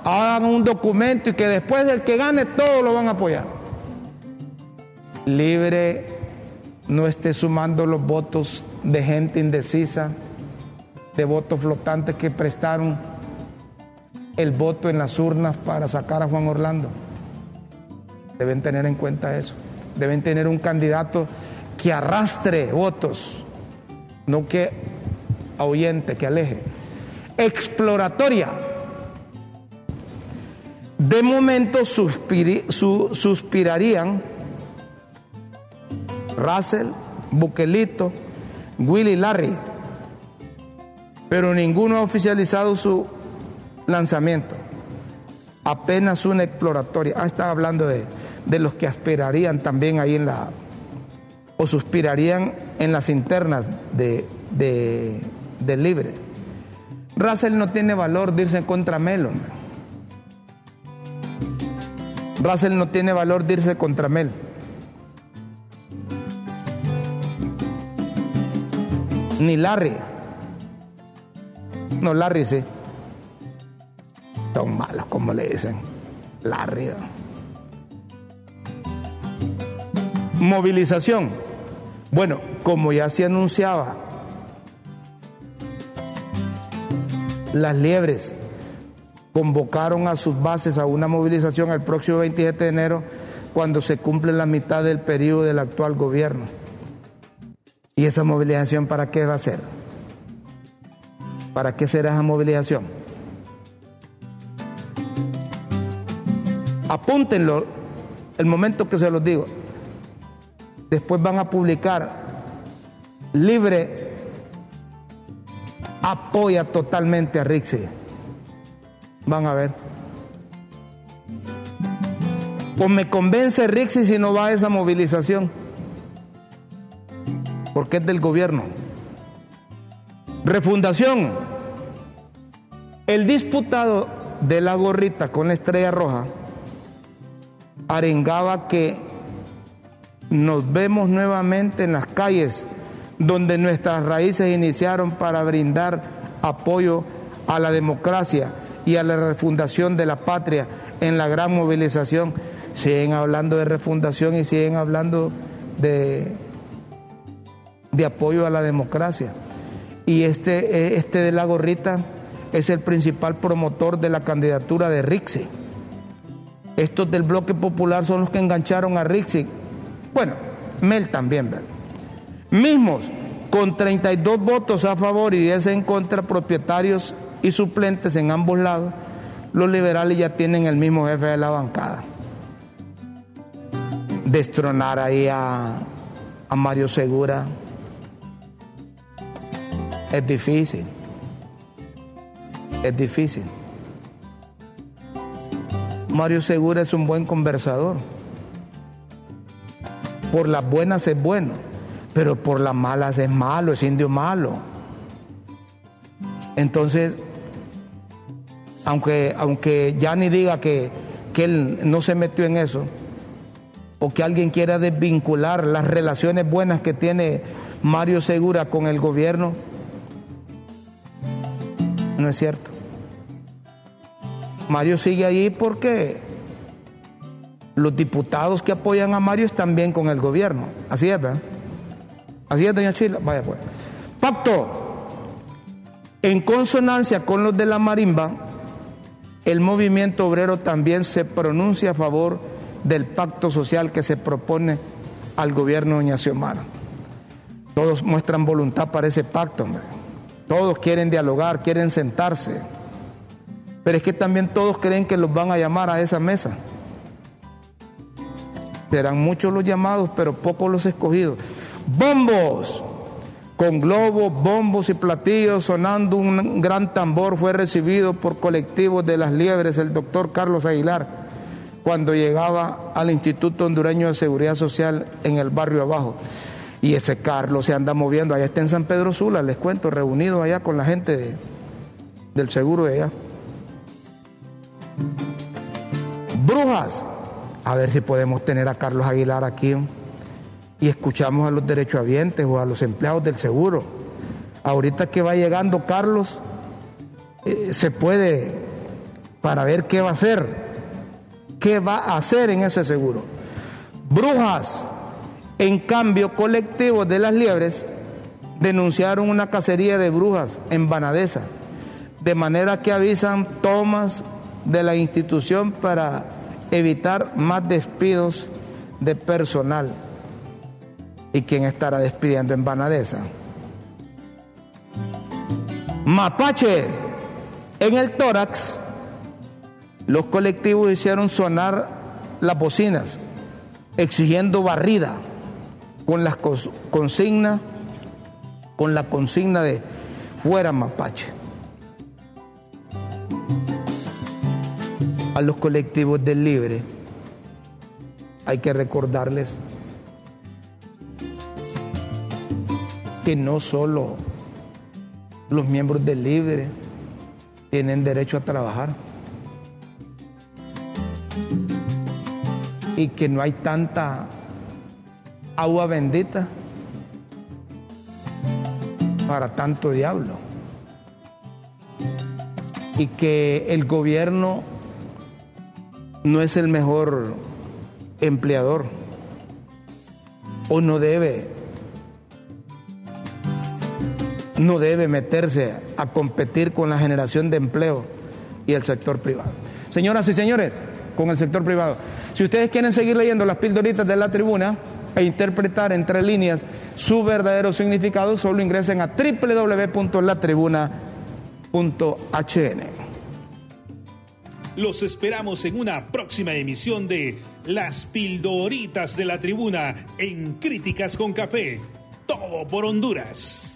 hagan un documento y que después del que gane todos lo van a apoyar. Libre no esté sumando los votos de gente indecisa, de votos flotantes que prestaron el voto en las urnas para sacar a Juan Orlando. Deben tener en cuenta eso. Deben tener un candidato que arrastre votos, no que ahuyente, que aleje. Exploratoria de momento suspirarían Russell, Buquelito, Willy Larry, pero ninguno ha oficializado su lanzamiento. Apenas una exploratoria. Ah, estaba hablando de, los que aspirarían también ahí en la, o suspirarían en las internas de, de, Libre. Russell no tiene valor de irse contra Melon. Russell no tiene valor de irse contra Mel. Ni Larry. No, Larry sí. Son malos, como le dicen. Larry. Movilización. Bueno, como ya se anunciaba, las liebres convocaron a sus bases a una movilización el próximo 27 de enero cuando se cumple la mitad del periodo del actual gobierno. ¿Y esa movilización para qué va a ser? ¿Para qué será esa movilización? Apúntenlo el momento que se los digo. Después van a publicar libre apoya totalmente a Rixi. Van a ver. Pues me convence Rixi si no va a esa movilización. Porque es del gobierno. Refundación. El disputado de la gorrita con la estrella roja arengaba que nos vemos nuevamente en las calles donde nuestras raíces iniciaron para brindar apoyo a la democracia y a la refundación de la patria en la gran movilización. Siguen hablando de refundación y siguen hablando de, de apoyo a la democracia. Y este, eh, este de la gorrita es el principal promotor de la candidatura de Rixi. Estos del bloque popular son los que engancharon a Rixi. Bueno, Mel también, ¿verdad? mismos con 32 votos a favor y 10 en contra, propietarios y suplentes en ambos lados, los liberales ya tienen el mismo jefe de la bancada. Destronar ahí a, Mario Segura es difícil. Es difícil. Mario Segura es un buen conversador. Por las buenas es bueno, pero por las malas es malo, es indio malo. Entonces, aunque, aunque ya ni diga que, que él no se metió en eso, o que alguien quiera desvincular las relaciones buenas que tiene Mario Segura con el gobierno, no es cierto. Mario sigue allí porque los diputados que apoyan a Mario están bien con el gobierno. Así es, ¿verdad? Así es, doña Chila. Vaya pues. Pacto. En consonancia con los de la marimba, el movimiento obrero también se pronuncia a favor del pacto social que se propone al gobierno de doña Xiomara. Todos muestran voluntad para ese pacto, hombre. Todos quieren dialogar, quieren sentarse. Pero es que también todos creen que los van a llamar a esa mesa. Serán muchos los llamados, pero pocos los escogidos. Bombos, con globos, bombos y platillos sonando un gran tambor fue recibido por colectivos de las liebres el doctor Carlos Aguilar cuando llegaba al Instituto Hondureño de Seguridad Social en el barrio abajo. Y ese Carlos se anda moviendo, allá está en San Pedro Sula, les cuento, reunido allá con la gente del seguro de allá. Brujas, a ver si podemos tener a Carlos Aguilar aquí y escuchamos a los derechohabientes o a los empleados del seguro. Ahorita que va llegando Carlos, eh, se puede para ver qué va a hacer, qué va a hacer en ese seguro. Brujas, en cambio, colectivos de las liebres denunciaron una cacería de brujas en Banadesa, de manera que avisan tomas de la institución para evitar más despidos de personal. ¿Y quién estará despidiendo en Banadesa? Mapaches. En el tórax, los colectivos hicieron sonar las bocinas, exigiendo barrida con las consignas, con la consigna de fuera mapache. A los colectivos del libre hay que recordarles que no solo los miembros del libre tienen derecho a trabajar y que no hay tanta agua bendita para tanto diablo. Y que el gobierno no es el mejor empleador o no debe no debe meterse a competir con la generación de empleo y el sector privado. Señoras y señores, con el sector privado. Si ustedes quieren seguir leyendo las pildoritas de la tribuna, e interpretar entre líneas su verdadero significado, solo ingresen a www.latribuna.hn. Los esperamos en una próxima emisión de Las Pildoritas de la Tribuna en Críticas con Café. Todo por Honduras.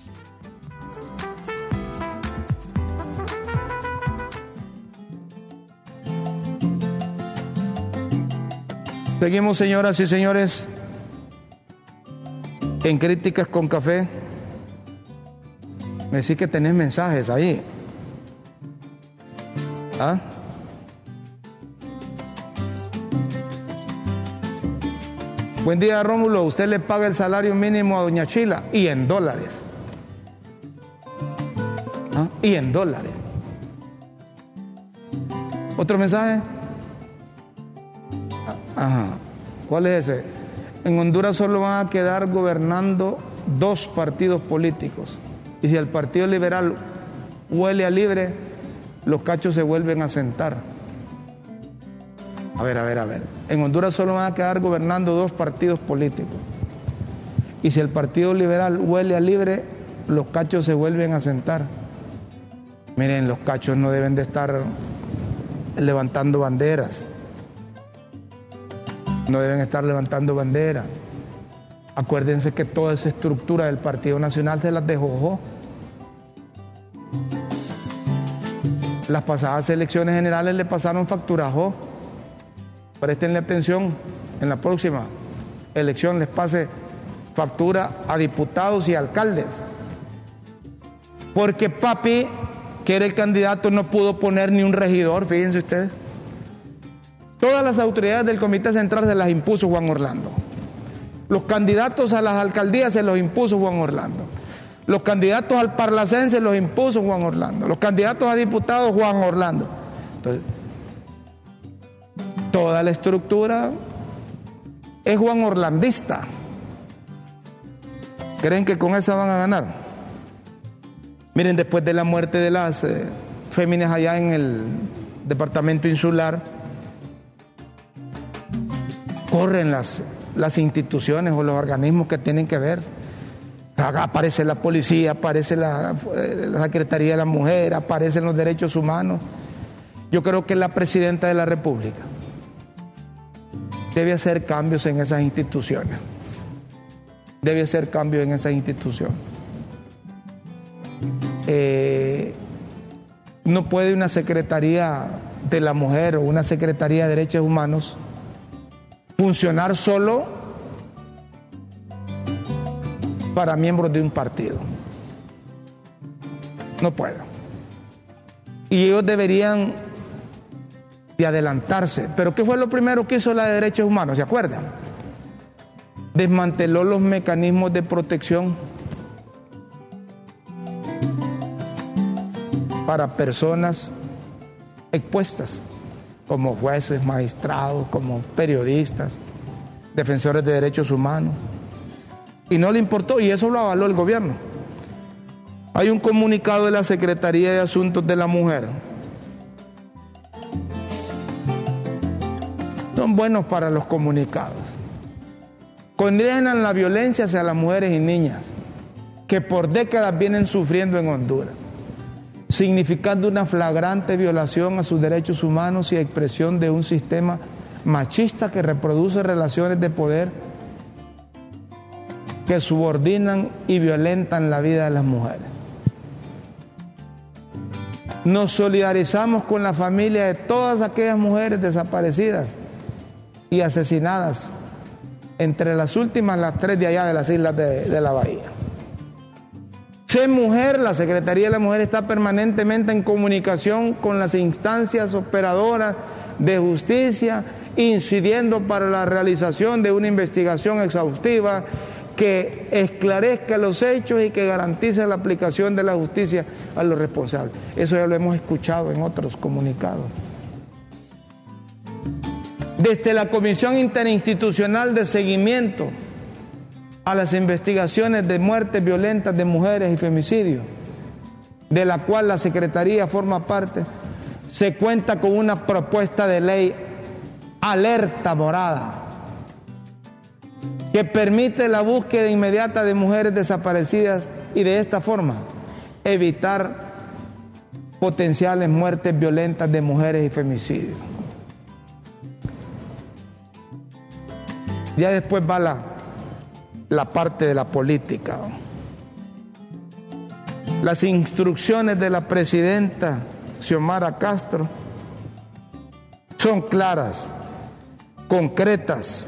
Seguimos, señoras y señores, en Críticas con Café, me decís que tenés mensajes ahí. ¿Ah? Buen día, Rómulo. Usted le paga el salario mínimo a Doña Chila y en dólares. ¿Ah? Y en dólares. ¿Otro mensaje? Ajá. ¿Cuál es ese? en Honduras solo van a quedar gobernando dos partidos políticos. Y si el Partido Liberal huele a libre, los cachos se vuelven a sentar. A ver, a ver, a ver. En Honduras solo van a quedar gobernando dos partidos políticos. Y si el Partido Liberal huele a libre, los cachos se vuelven a sentar. Miren, los cachos no deben de estar levantando banderas. No deben estar levantando banderas. Acuérdense que toda esa estructura del Partido Nacional se las dejó. Las pasadas elecciones generales le pasaron factura a Prestenle atención, en la próxima elección les pase factura a diputados y alcaldes. Porque papi, que era el candidato, no pudo poner ni un regidor, fíjense ustedes. Todas las autoridades del Comité Central se las impuso Juan Orlando. Los candidatos a las alcaldías se los impuso Juan Orlando. Los candidatos al Parlacense se los impuso Juan Orlando. Los candidatos a diputados Juan Orlando. Entonces, toda la estructura es Juan Orlandista. ¿Creen que con esa van a ganar? Miren, después de la muerte de las eh, féminas allá en el departamento insular, corren las, las instituciones o los organismos que tienen que ver. aparece la policía, aparece la, eh, la Secretaría de la Mujer, aparecen los derechos humanos. Yo creo que la presidenta de la República debe hacer cambios en esas instituciones. Debe hacer cambios en esas instituciones. Eh, no puede una Secretaría de la Mujer o una Secretaría de Derechos Humanos funcionar solo para miembros de un partido. No puede. Y ellos deberían de adelantarse. Pero ¿qué fue lo primero que hizo la de derechos humanos? ¿Se acuerdan? Desmanteló los mecanismos de protección para personas expuestas como jueces, magistrados, como periodistas, defensores de derechos humanos. Y no le importó, y eso lo avaló el gobierno. Hay un comunicado de la Secretaría de Asuntos de la Mujer. Son buenos para los comunicados. Condenan la violencia hacia las mujeres y niñas que por décadas vienen sufriendo en Honduras significando una flagrante violación a sus derechos humanos y expresión de un sistema machista que reproduce relaciones de poder que subordinan y violentan la vida de las mujeres. Nos solidarizamos con la familia de todas aquellas mujeres desaparecidas y asesinadas, entre las últimas las tres de allá de las islas de, de la bahía. Sé mujer, la Secretaría de la Mujer está permanentemente en comunicación con las instancias operadoras de justicia, incidiendo para la realización de una investigación exhaustiva que esclarezca los hechos y que garantice la aplicación de la justicia a los responsables. Eso ya lo hemos escuchado en otros comunicados. Desde la Comisión Interinstitucional de Seguimiento a las investigaciones de muertes violentas de mujeres y femicidios, de la cual la Secretaría forma parte, se cuenta con una propuesta de ley alerta morada que permite la búsqueda inmediata de mujeres desaparecidas y de esta forma evitar potenciales muertes violentas de mujeres y femicidios. Ya después va la la parte de la política. Las instrucciones de la presidenta Xiomara Castro son claras, concretas.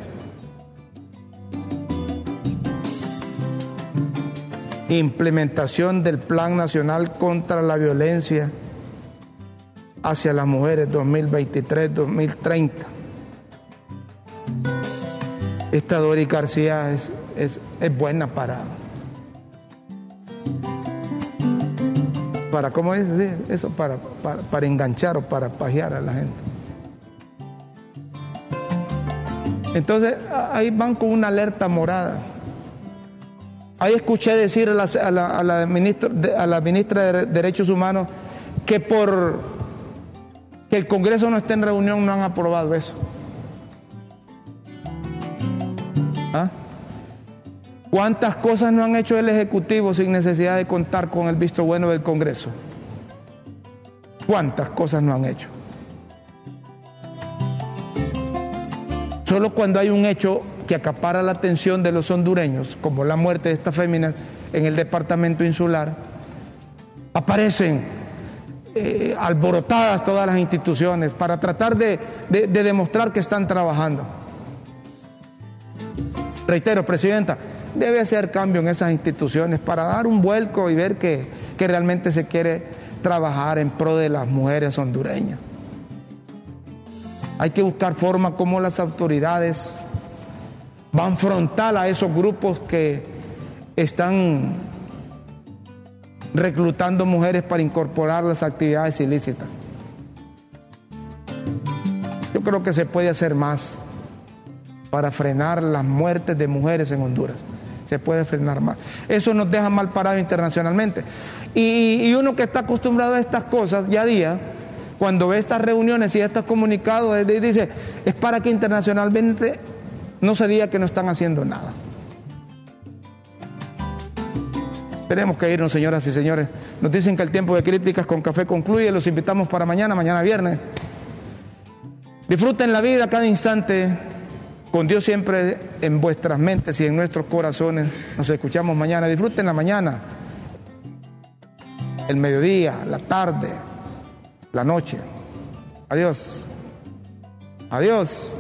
Implementación del Plan Nacional contra la Violencia hacia las Mujeres 2023-2030. Esta Dori García es es, buena para, para, ¿cómo dice? eso, para, para, enganchar o para pajear a la gente. Entonces, ahí van con una alerta morada. Ahí escuché decir a la, a la, a la ministra de Derechos Humanos que por que el Congreso no esté en reunión no han aprobado eso. ¿Cuántas cosas no han hecho el Ejecutivo sin necesidad de contar con el visto bueno del Congreso? ¿Cuántas cosas no han hecho? Solo cuando hay un hecho que acapara la atención de los hondureños, como la muerte de estas féminas en el departamento insular, aparecen eh, alborotadas todas las instituciones para tratar de, demostrar que están trabajando. Reitero, Presidenta, debe hacer cambio en esas instituciones para dar un vuelco y ver que, que realmente se quiere trabajar en pro de las mujeres hondureñas. Hay que buscar forma como las autoridades van frontal a esos grupos que están reclutando mujeres para incorporar las actividades ilícitas. Yo creo que se puede hacer más para frenar las muertes de mujeres en Honduras. Se puede frenar más. Eso nos deja mal parado internacionalmente. Y, uno que está acostumbrado a estas cosas ya a día, cuando ve estas reuniones y estos comunicados, dice, es para que internacionalmente no se diga que no están haciendo nada. Tenemos que irnos, señoras y señores. Nos dicen que el tiempo de críticas con café concluye. Los invitamos para mañana, mañana viernes. Disfruten la vida cada instante, con Dios siempre en vuestras mentes y en nuestros corazones. Nos escuchamos mañana. Disfruten la mañana, el mediodía, la tarde, la noche. Adiós. Adiós.